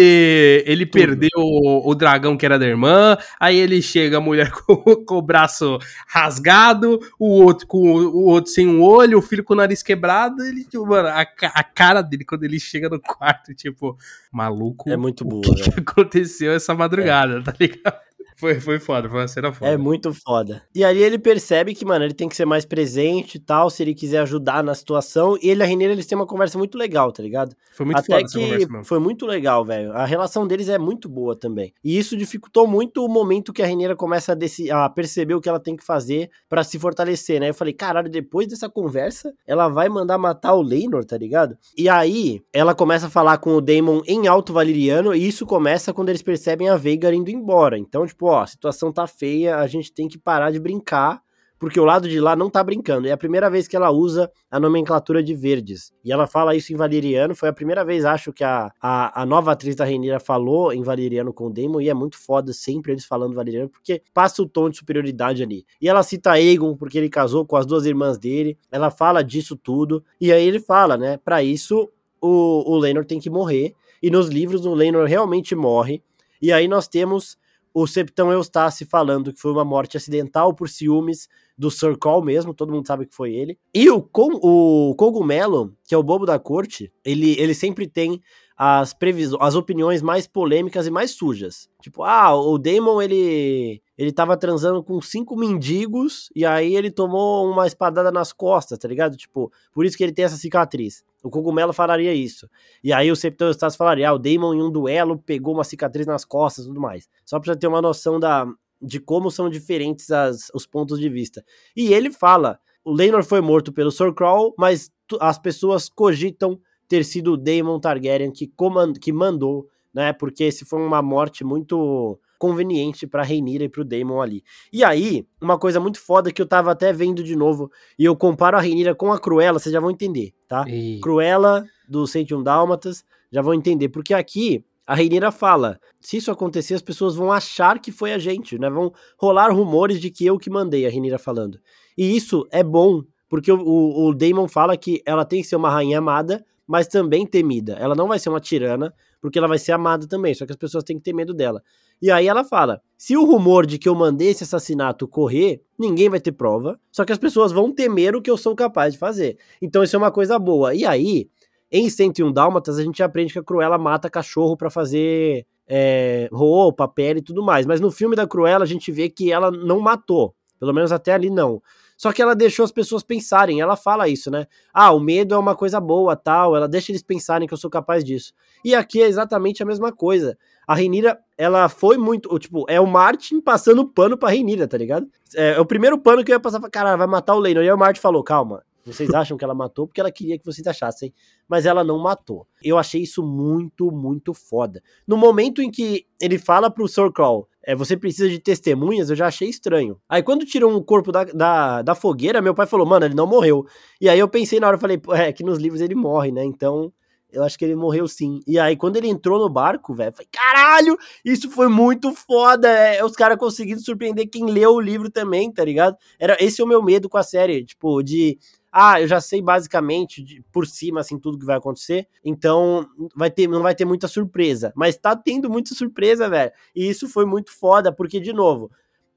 ele tudo. perdeu o, o, dragão que era da irmã, aí ele chega a mulher com, com, o braço rasgado, o outro com o, outro sem um olho, o filho com o nariz quebrado, ele tipo, mano, a, a cara dele quando ele chega no quarto, tipo, maluco. É muito boa. O que, que aconteceu essa madrugada, é. tá ligado? Foi, foi foda, foi uma cena foda. É muito foda. E aí ele percebe que, mano, ele tem que ser mais presente e tal, se ele quiser ajudar na situação. E ele e a Renira, eles têm uma conversa muito legal, tá ligado? Foi muito Até que foi muito legal, velho. A relação deles é muito boa também. E isso dificultou muito o momento que a Renira começa a, a perceber o que ela tem que fazer para se fortalecer, né? Eu falei, caralho, depois dessa conversa, ela vai mandar matar o Leinor, tá ligado? E aí, ela começa a falar com o Daemon em alto valeriano, e isso começa quando eles percebem a Veigar indo embora. Então, tipo, ó, a situação tá feia, a gente tem que parar de brincar, porque o lado de lá não tá brincando. É a primeira vez que ela usa a nomenclatura de verdes. E ela fala isso em valeriano. Foi a primeira vez, acho, que a, a, a nova atriz da Renira falou em valeriano com o Damon. E é muito foda sempre eles falando valeriano, porque passa o tom de superioridade ali. E ela cita Aegon, porque ele casou com as duas irmãs dele. Ela fala disso tudo. E aí ele fala, né? Para isso, o, o Lenor tem que morrer. E nos livros, o Lenor realmente morre. E aí nós temos o Septão Eustace falando que foi uma morte acidental por ciúmes do Sir Call mesmo, todo mundo sabe que foi ele. E o, o Cogumelo, que é o bobo da corte, ele, ele sempre tem as previsões, as opiniões mais polêmicas e mais sujas. Tipo, ah, o Damon ele ele tava transando com cinco mendigos e aí ele tomou uma espadada nas costas, tá ligado? Tipo, por isso que ele tem essa cicatriz. O Cogumelo falaria isso. E aí o Septão Eustace falaria, ah, o Damon em um duelo pegou uma cicatriz nas costas e tudo mais. Só pra ter uma noção da, de como são diferentes as, os pontos de vista. E ele fala: o Leinor foi morto pelo Sir Crawl, mas as pessoas cogitam ter sido o Daemon Targaryen que, comand que mandou, né? Porque esse foi uma morte muito conveniente para Rhaenyra e pro Daemon ali. E aí, uma coisa muito foda que eu tava até vendo de novo, e eu comparo a Rhaenyra com a Cruella, vocês já vão entender, tá? E... Cruella do 101 Dálmatas, já vão entender, porque aqui a Reineira fala: se isso acontecer, as pessoas vão achar que foi a gente, né? Vão rolar rumores de que eu que mandei, a Reineira falando. E isso é bom, porque o, o, o Damon fala que ela tem que ser uma rainha amada, mas também temida. Ela não vai ser uma tirana, porque ela vai ser amada também, só que as pessoas têm que ter medo dela. E aí ela fala: se o rumor de que eu mandei esse assassinato correr, ninguém vai ter prova, só que as pessoas vão temer o que eu sou capaz de fazer. Então isso é uma coisa boa. E aí, em 101 Dálmatas, a gente aprende que a Cruella mata cachorro para fazer é, roupa, pele e tudo mais. Mas no filme da Cruella, a gente vê que ela não matou. Pelo menos até ali não. Só que ela deixou as pessoas pensarem. Ela fala isso, né? Ah, o medo é uma coisa boa, tal. Ela deixa eles pensarem que eu sou capaz disso. E aqui é exatamente a mesma coisa. A Renira, ela foi muito. Tipo, é o Martin passando pano pra Renira, tá ligado? É, é, o primeiro pano que eu ia passar cara, vai matar o Leinor. E aí o Martin falou: calma, vocês acham que ela matou porque ela queria que vocês achassem, mas ela não matou. Eu achei isso muito, muito foda. No momento em que ele fala pro Sir Crawl, é, você precisa de testemunhas, eu já achei estranho. Aí quando tiram o corpo da, da, da, fogueira, meu pai falou, mano, ele não morreu. E aí eu pensei na hora, eu falei, é que nos livros ele morre, né? Então eu acho que ele morreu sim. E aí, quando ele entrou no barco, velho, falei, caralho, isso foi muito foda. É, os caras conseguiram surpreender quem leu o livro também, tá ligado? Era, esse é o meu medo com a série, tipo, de ah, eu já sei basicamente de, por cima assim tudo que vai acontecer, então vai ter, não vai ter muita surpresa, mas tá tendo muita surpresa, velho. E isso foi muito foda, porque de novo,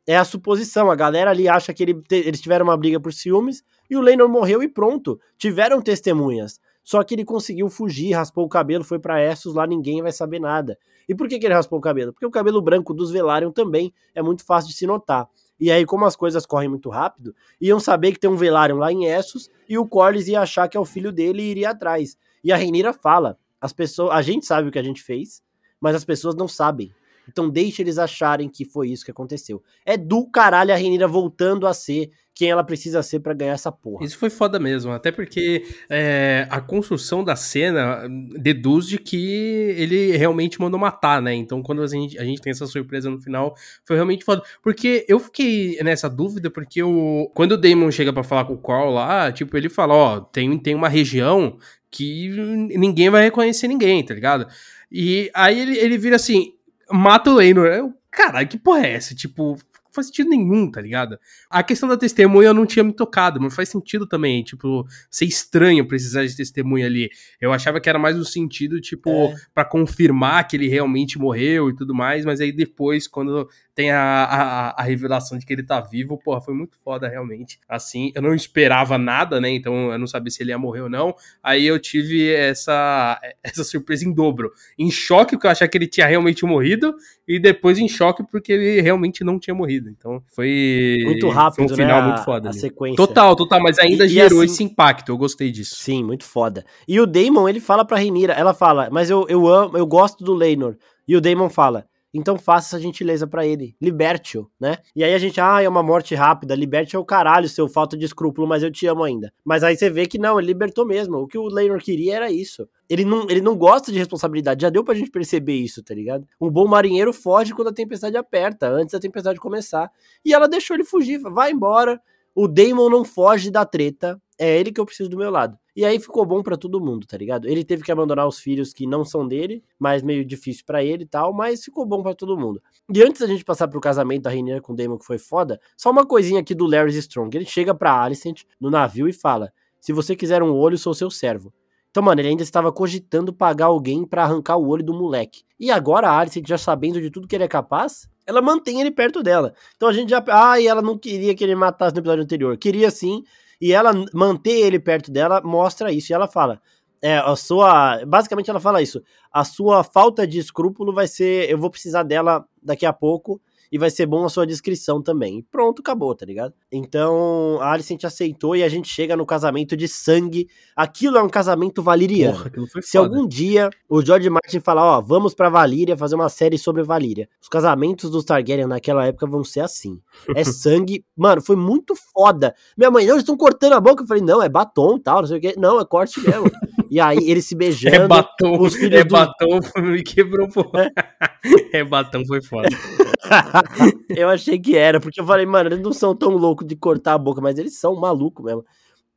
é a suposição, a galera ali acha que ele, eles tiveram uma briga por ciúmes e o Lennon morreu e pronto. Tiveram testemunhas. Só que ele conseguiu fugir, raspou o cabelo, foi para Essos, lá ninguém vai saber nada. E por que, que ele raspou o cabelo? Porque o cabelo branco dos Velaryon também é muito fácil de se notar. E aí, como as coisas correm muito rápido, iam saber que tem um Velaryon lá em Essos e o Corlys ia achar que é o filho dele e iria atrás. E a Reinira fala: as pessoas, a gente sabe o que a gente fez, mas as pessoas não sabem. Então deixa eles acharem que foi isso que aconteceu. É do caralho a Renira voltando a ser quem ela precisa ser para ganhar essa porra. Isso foi foda mesmo, até porque é, a construção da cena deduz de que ele realmente mandou matar, né? Então quando a gente, a gente tem essa surpresa no final, foi realmente foda. Porque eu fiquei nessa dúvida, porque o, quando o Damon chega para falar com o Carl lá, tipo, ele fala, ó, tem, tem uma região que ninguém vai reconhecer ninguém, tá ligado? E aí ele, ele vira assim, mata o Leinor. Caralho, que porra é essa? Tipo, não faz sentido nenhum, tá ligado? A questão da testemunha eu não tinha me tocado, mas faz sentido também, tipo, ser estranho precisar de testemunha ali. Eu achava que era mais um sentido, tipo, é. para confirmar que ele realmente morreu e tudo mais, mas aí depois, quando tem a, a, a, revelação de que ele tá vivo, porra, foi muito foda realmente. Assim, eu não esperava nada, né? Então eu não sabia se ele ia morrer ou não. Aí eu tive essa, essa surpresa em dobro. Em choque, porque eu achava que ele tinha realmente morrido, e depois em choque porque ele realmente não tinha morrido. Então foi. Muito rápido, foi um final né? muito foda. A, sequência. Total, total, mas ainda e, gerou e assim, esse impacto. Eu gostei disso. Sim, muito foda. E o Damon, ele fala pra Renira, ela fala, mas eu, eu amo, eu gosto do Leinor. E o Damon fala: então faça essa gentileza para ele, liberte-o, né? E aí a gente, ah, é uma morte rápida, liberte é o caralho, seu falta de escrúpulo, mas eu te amo ainda. Mas aí você vê que não, ele libertou mesmo. O que o Leonor queria era isso. Ele não, ele não gosta de responsabilidade, já deu pra gente perceber isso, tá ligado? Um bom marinheiro foge quando a tempestade aperta, antes da tempestade começar. E ela deixou ele fugir, vai embora, o Damon não foge da treta, é ele que eu preciso do meu lado. E aí ficou bom para todo mundo, tá ligado? Ele teve que abandonar os filhos que não são dele, mas meio difícil para ele e tal, mas ficou bom para todo mundo. E antes da gente passar pro casamento da Rainier com o Damon, que foi foda, só uma coisinha aqui do Larry Strong. Ele chega pra Alicent no navio e fala: Se você quiser um olho, sou seu servo. Então, mano, ele ainda estava cogitando pagar alguém para arrancar o olho do moleque. E agora a Alicent, já sabendo de tudo que ele é capaz, ela mantém ele perto dela. Então a gente já. Ah, e ela não queria que ele matasse no episódio anterior. Queria sim. E ela manter ele perto dela mostra isso. E ela fala. É, a sua. Basicamente ela fala isso. A sua falta de escrúpulo vai ser. Eu vou precisar dela daqui a pouco e vai ser bom a sua descrição também. E pronto, acabou, tá ligado? Então a Alicent aceitou e a gente chega no casamento de sangue. Aquilo é um casamento valiriano. Porra, Se foda. algum dia o George Martin falar, ó, vamos pra Valíria fazer uma série sobre Valíria. Os casamentos dos Targaryen naquela época vão ser assim. É sangue. Mano, foi muito foda. Minha mãe, não, eles estão cortando a boca. Eu falei, não, é batom e tal, não sei o quê. Não, é corte mesmo. E aí eles se beijando. É batom, os filhos é do... batom, me quebrou, pô. É. é batom, foi foda. eu achei que era, porque eu falei, mano, eles não são tão loucos de cortar a boca, mas eles são malucos mesmo.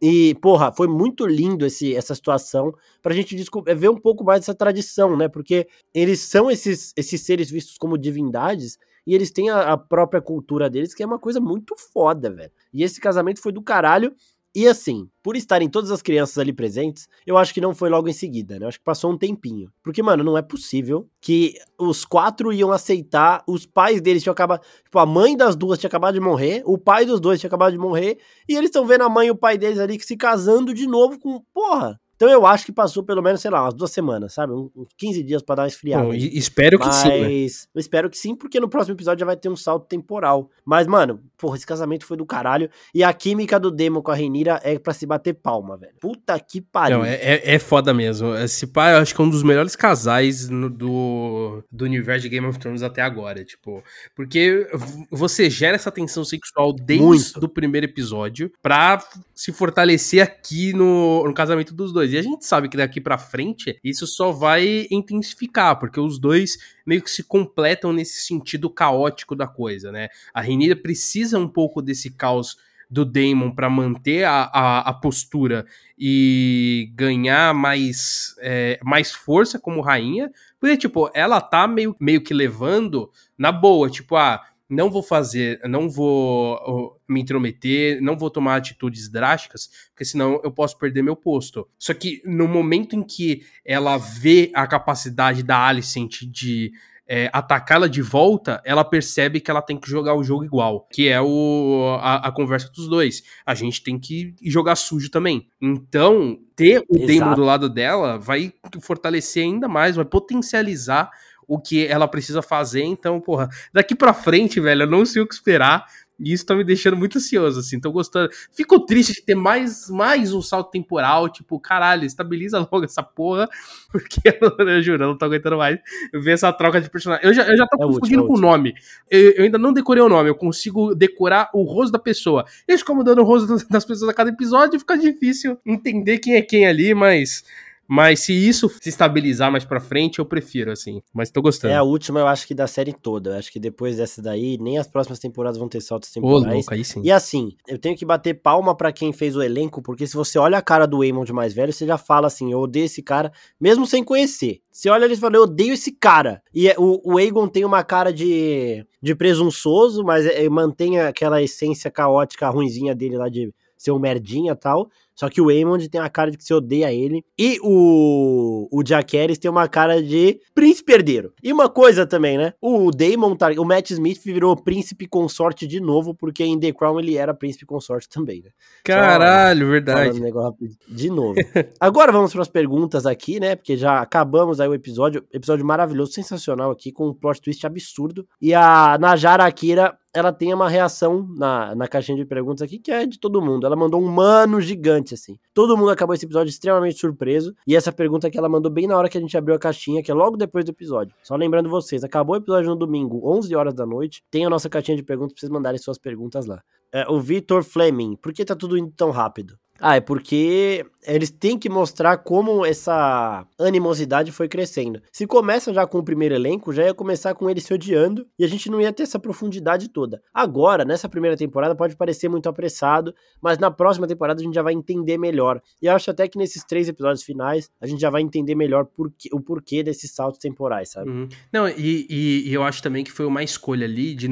E, porra, foi muito lindo esse, essa situação pra gente ver um pouco mais dessa tradição, né? Porque eles são esses, esses seres vistos como divindades e eles têm a, a própria cultura deles, que é uma coisa muito foda, velho. E esse casamento foi do caralho. E assim, por estarem todas as crianças ali presentes, eu acho que não foi logo em seguida, né? Eu acho que passou um tempinho. Porque, mano, não é possível que os quatro iam aceitar, os pais deles tinham acabado. Tipo, a mãe das duas tinha acabado de morrer, o pai dos dois tinha acabado de morrer, e eles estão vendo a mãe e o pai deles ali se casando de novo com. Porra! Então eu acho que passou pelo menos, sei lá, umas duas semanas, sabe? Uns 15 dias para dar uma esfriada. Bom, espero que Mas, sim. Né? Eu espero que sim, porque no próximo episódio já vai ter um salto temporal. Mas, mano, porra, esse casamento foi do caralho. E a química do Demo com a Renira é para se bater palma, velho. Puta que pariu. Não, é, é, é foda mesmo. Esse pai, eu acho que é um dos melhores casais no, do, do universo de Game of Thrones até agora. Tipo, porque você gera essa tensão sexual desde Muito. do primeiro episódio pra se fortalecer aqui no, no casamento dos dois. E a gente sabe que daqui para frente isso só vai intensificar, porque os dois meio que se completam nesse sentido caótico da coisa, né? A Renira precisa um pouco desse caos do Damon para manter a, a, a, postura e ganhar mais, é, mais força como rainha, porque, tipo, ela tá meio, meio que levando na boa, tipo, ah, não vou fazer, não vou me intrometer, não vou tomar atitudes drásticas, porque senão eu posso perder meu posto. Só que no momento em que ela vê a capacidade da Alicent de é, atacá-la de volta, ela percebe que ela tem que jogar o jogo igual, que é o, a, a, conversa dos dois. A gente tem que jogar sujo também. Então, ter o Exato. do lado dela vai fortalecer ainda mais, vai potencializar o que ela precisa fazer. Então, porra, daqui pra frente, velho, eu não sei o que esperar. E isso tá me deixando muito ansioso, assim, tô gostando. Fico triste de ter mais, mais um salto temporal, tipo, caralho, estabiliza logo essa porra, porque eu, eu juro, eu não tô aguentando mais ver essa troca de personagem. Eu já, eu já tô é confundindo último, é com o nome. Eu, eu, ainda não decorei o nome, eu consigo decorar o rosto da pessoa. Eles ficam mudando o rosto das pessoas a cada episódio, fica difícil entender quem é quem ali, mas mas se isso se estabilizar mais pra frente, eu prefiro, assim. Mas tô gostando. É a última, eu acho que da série toda. Eu acho que depois dessa daí, nem as próximas temporadas vão ter saltos temporais. Ô, louco, aí sim. E assim, eu tenho que bater palma para quem fez o elenco, porque se você olha a cara do Eamon de mais velho, você já fala assim, eu odeio esse cara, mesmo sem conhecer. Você olha eles e fala, eu odeio esse cara. E é, o, o Aegon tem uma cara de, de presunçoso, mas é, mantém aquela essência caótica ruinzinha dele lá de ser um merdinha e tal. Só que o Aemond tem a cara de que você odeia ele. E o, o Jaqueris tem uma cara de príncipe herdeiro. E uma coisa também, né? O Daemon, o Matt Smith virou príncipe consorte de novo, porque em The Crown ele era príncipe consorte também, né? Caralho, Só, verdade. De novo. Agora vamos para as perguntas aqui, né? Porque já acabamos aí o episódio. Episódio maravilhoso, sensacional aqui, com um plot twist absurdo. E a Najara Akira ela tem uma reação na, na caixinha de perguntas aqui que é de todo mundo. Ela mandou um mano gigante, assim. Todo mundo acabou esse episódio extremamente surpreso. E essa pergunta que ela mandou bem na hora que a gente abriu a caixinha, que é logo depois do episódio. Só lembrando vocês, acabou o episódio no domingo, 11 horas da noite. Tem a nossa caixinha de perguntas pra vocês mandarem suas perguntas lá. É, o Vitor Fleming, por que tá tudo indo tão rápido? Ah, é porque eles têm que mostrar como essa animosidade foi crescendo. Se começa já com o primeiro elenco, já ia começar com ele se odiando e a gente não ia ter essa profundidade toda. Agora, nessa primeira temporada, pode parecer muito apressado, mas na próxima temporada a gente já vai entender melhor. E eu acho até que nesses três episódios finais a gente já vai entender melhor o porquê desses saltos temporais, sabe? Uhum. Não, e, e, e eu acho também que foi uma escolha ali de,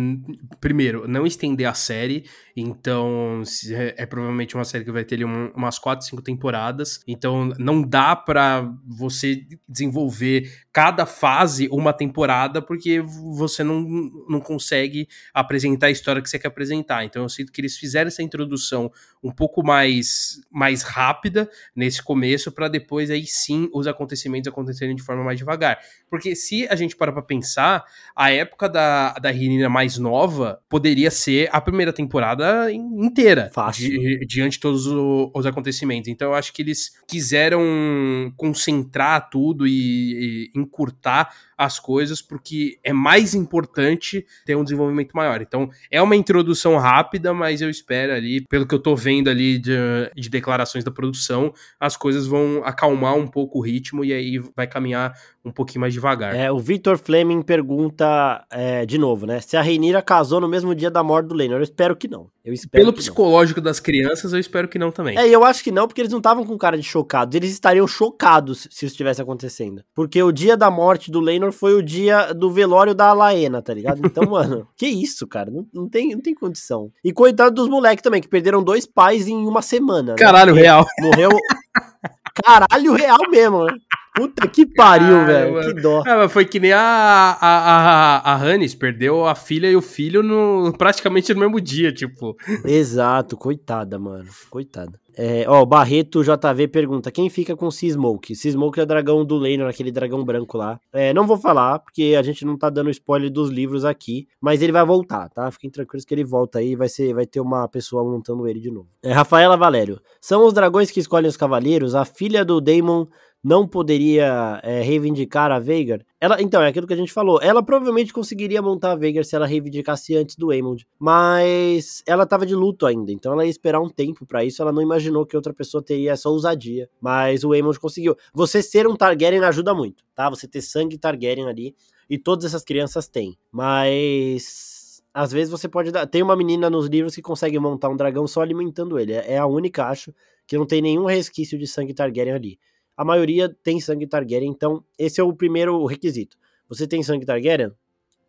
primeiro, não estender a série. Então, é, é provavelmente uma série que vai ter ali um, umas quatro, cinco temporadas. Então, não dá para você desenvolver cada fase uma temporada, porque você não, não consegue apresentar a história que você quer apresentar. Então, eu sinto que eles fizeram essa introdução um pouco mais, mais rápida nesse começo, para depois aí sim os acontecimentos acontecerem de forma mais devagar. Porque se a gente para pra pensar, a época da, da Renina mais nova poderia ser a primeira temporada inteira. Fácil. Di, diante de todos os acontecimentos. Então, eu acho que eles quiseram concentrar tudo e, e encurtar as coisas, porque é mais importante ter um desenvolvimento maior. Então, é uma introdução rápida, mas eu espero ali, pelo que eu tô vendo ali de, de declarações da produção, as coisas vão acalmar um pouco o ritmo e aí vai caminhar um pouquinho mais devagar. É, o Victor Fleming pergunta é, de novo, né? Se a Reinira casou no mesmo dia da morte do Lennon. Eu espero que não. Eu espero Pelo psicológico não. das crianças, eu espero que não também. É, eu acho que não, porque eles não estavam com cara de chocados. Eles estariam chocados se isso estivesse acontecendo. Porque o dia da morte do Lennon foi o dia do velório da Laena, tá ligado? Então, mano, que isso, cara? Não, não, tem, não tem condição. E coitado dos moleques também, que perderam dois pais em uma semana. Né? Caralho, real. Morreu. Caralho, real mesmo, né? Puta que pariu, velho. Que dó. É, foi que nem a, a, a, a Hannes, perdeu a filha e o filho no, praticamente no mesmo dia, tipo. Exato, coitada, mano. Coitada. É, ó, o Barreto JV pergunta: quem fica com Seasmoke? Seasmoke é o dragão do Leinor, aquele dragão branco lá. É, não vou falar, porque a gente não tá dando spoiler dos livros aqui, mas ele vai voltar, tá? Fiquem tranquilos que ele volta aí vai ser, vai ter uma pessoa montando ele de novo. É, Rafaela Valério: são os dragões que escolhem os cavaleiros? A filha do Daemon não poderia é, reivindicar a Veigar? Ela, então, é aquilo que a gente falou. Ela provavelmente conseguiria montar a Veigar se ela reivindicasse antes do Aemond, mas ela tava de luto ainda, então ela ia esperar um tempo para isso. Ela não imaginou que outra pessoa teria essa ousadia, mas o Aemond conseguiu. Você ser um Targaryen ajuda muito, tá? Você ter sangue Targaryen ali, e todas essas crianças têm, mas às vezes você pode dar. Tem uma menina nos livros que consegue montar um dragão só alimentando ele. É a única, acho, que não tem nenhum resquício de sangue Targaryen ali a maioria tem sangue Targaryen, então esse é o primeiro requisito. Você tem sangue Targaryen?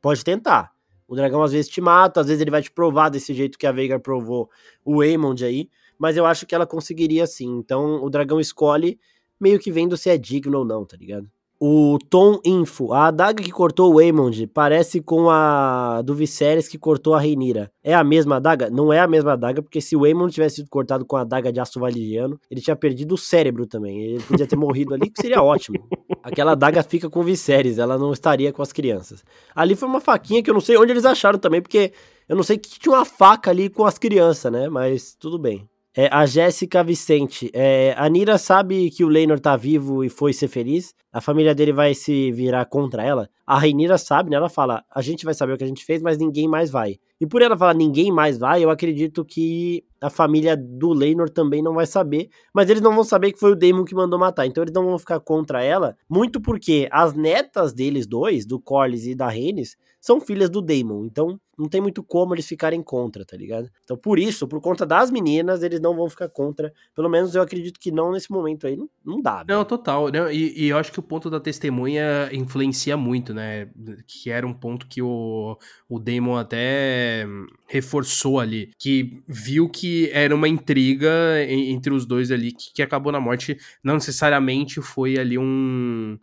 Pode tentar. O dragão às vezes te mata, às vezes ele vai te provar desse jeito que a Veigar provou o Aemond aí, mas eu acho que ela conseguiria sim. Então o dragão escolhe meio que vendo se é digno ou não, tá ligado? O Tom Info, a adaga que cortou o Aemond parece com a do Viserys que cortou a Reinira. É a mesma adaga? Não é a mesma adaga, porque se o Aemond tivesse sido cortado com a adaga de aço valigiano, ele tinha perdido o cérebro também. Ele podia ter morrido ali, que seria ótimo. Aquela adaga fica com o Viserys, ela não estaria com as crianças. Ali foi uma faquinha que eu não sei onde eles acharam também, porque eu não sei que tinha uma faca ali com as crianças, né? Mas tudo bem. É, a Jéssica Vicente. É, a Nira sabe que o Leinor tá vivo e foi ser feliz. A família dele vai se virar contra ela. A Rainira sabe, né? Ela fala: a gente vai saber o que a gente fez, mas ninguém mais vai. E por ela falar ninguém mais vai, eu acredito que a família do Leinor também não vai saber. Mas eles não vão saber que foi o Daemon que mandou matar. Então eles não vão ficar contra ela. Muito porque as netas deles dois, do Corlys e da Rhaenys, são filhas do Daemon. Então não tem muito como eles ficarem contra, tá ligado? Então, por isso, por conta das meninas, eles não vão ficar contra. Pelo menos eu acredito que não nesse momento aí. Não, não dá. Não, total. Não, e, e, eu acho que o ponto da testemunha influencia muito, né? Que era um ponto que o, o Damon até reforçou ali. Que viu que era uma intriga entre os dois ali que, que acabou na morte. Não necessariamente foi ali um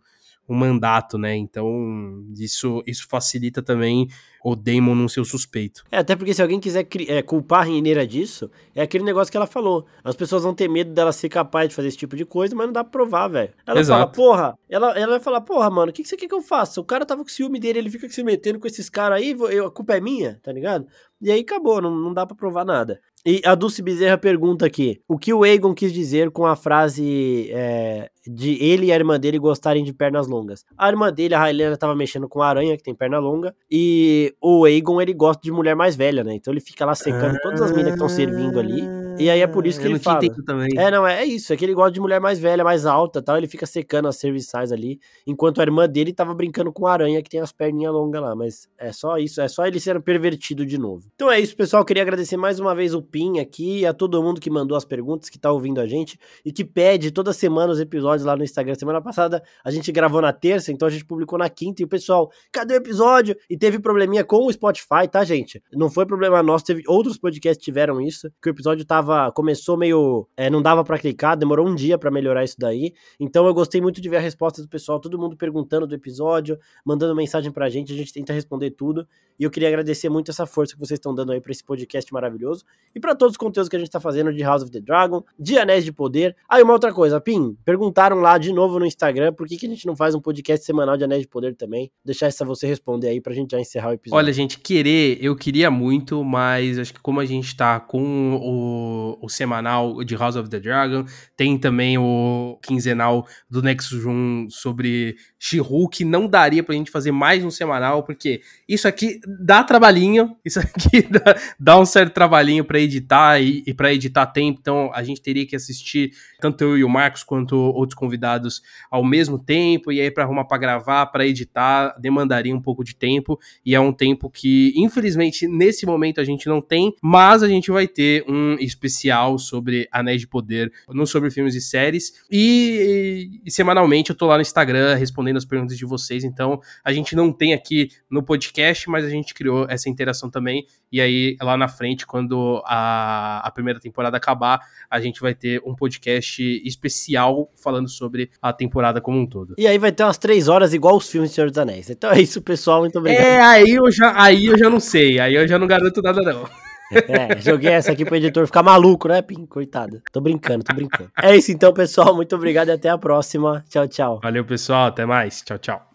um mandato, né? Então, isso, isso facilita também o Damon não ser o suspeito. É, até porque se alguém quiser é, culpar a Reineira disso, é aquele negócio que ela falou. As pessoas vão ter medo dela ser capaz de fazer esse tipo de coisa, mas não dá pra provar, velho. Ela Exato. fala, porra, ela, ela vai falar, porra, mano, o que, que você quer que eu faça? O cara tava com ciúme dele, ele fica se metendo com esses caras aí, eu, a culpa é minha, tá ligado? E aí acabou, não, não dá para provar nada. E a Dulce Bezerra pergunta aqui: o que o Aegon quis dizer com a frase é, de ele e a irmã dele gostarem de pernas longas? A irmã dele, a Raelena, tava mexendo com a aranha, que tem perna longa, e o Aegon ele gosta de mulher mais velha, né? Então ele fica lá secando todas as minas que estão servindo ali e aí é por isso que eu ele fala. também. É, não, é, é isso. É que ele gosta de mulher mais velha, mais alta tal. Ele fica secando as serviçais ali. Enquanto a irmã dele tava brincando com a aranha que tem as perninhas longas lá. Mas é só isso. É só ele sendo pervertido de novo. Então é isso, pessoal. Queria agradecer mais uma vez o Pin aqui e a todo mundo que mandou as perguntas, que tá ouvindo a gente e que pede toda semana os episódios lá no Instagram. Semana passada a gente gravou na terça, então a gente publicou na quinta. E o pessoal, cadê o episódio? E teve probleminha com o Spotify, tá, gente? Não foi problema nosso, teve outros podcasts que tiveram isso, que o episódio tava começou meio é, não dava para clicar, demorou um dia para melhorar isso daí. Então eu gostei muito de ver a resposta do pessoal, todo mundo perguntando do episódio, mandando mensagem pra gente, a gente tenta responder tudo. E eu queria agradecer muito essa força que vocês estão dando aí para esse podcast maravilhoso e para todos os conteúdos que a gente tá fazendo de House of the Dragon, de Anéis de Poder. Aí ah, uma outra coisa, Pim, perguntaram lá de novo no Instagram por que, que a gente não faz um podcast semanal de Anéis de Poder também. Deixar essa você responder aí pra gente já encerrar o episódio. Olha, gente, querer, eu queria muito, mas acho que como a gente tá com o, o semanal de House of the Dragon, tem também o quinzenal do Nexus 1 sobre She-Hulk, não daria pra gente fazer mais um semanal, porque isso aqui dá trabalhinho, isso aqui dá, dá um certo trabalhinho para editar e, e para editar tempo, então a gente teria que assistir tanto eu e o Marcos quanto outros convidados ao mesmo tempo, e aí para arrumar para gravar, para editar, demandaria um pouco de tempo, e é um tempo que infelizmente nesse momento a gente não tem, mas a gente vai ter um especial sobre Anéis de Poder, não sobre filmes e séries, e, e, e semanalmente eu tô lá no Instagram respondendo as perguntas de vocês, então a gente não tem aqui no podcast, mas a gente gente criou essa interação também. E aí, lá na frente, quando a, a primeira temporada acabar, a gente vai ter um podcast especial falando sobre a temporada como um todo. E aí vai ter umas três horas igual os filmes do Senhor dos Anéis. Então é isso, pessoal. Muito obrigado. É, aí eu já, aí eu já não sei. Aí eu já não garanto nada, não. É, joguei essa aqui pro editor ficar maluco, né, Pim? Coitado. Tô brincando, tô brincando. É isso então, pessoal. Muito obrigado e até a próxima. Tchau, tchau. Valeu, pessoal. Até mais. Tchau, tchau.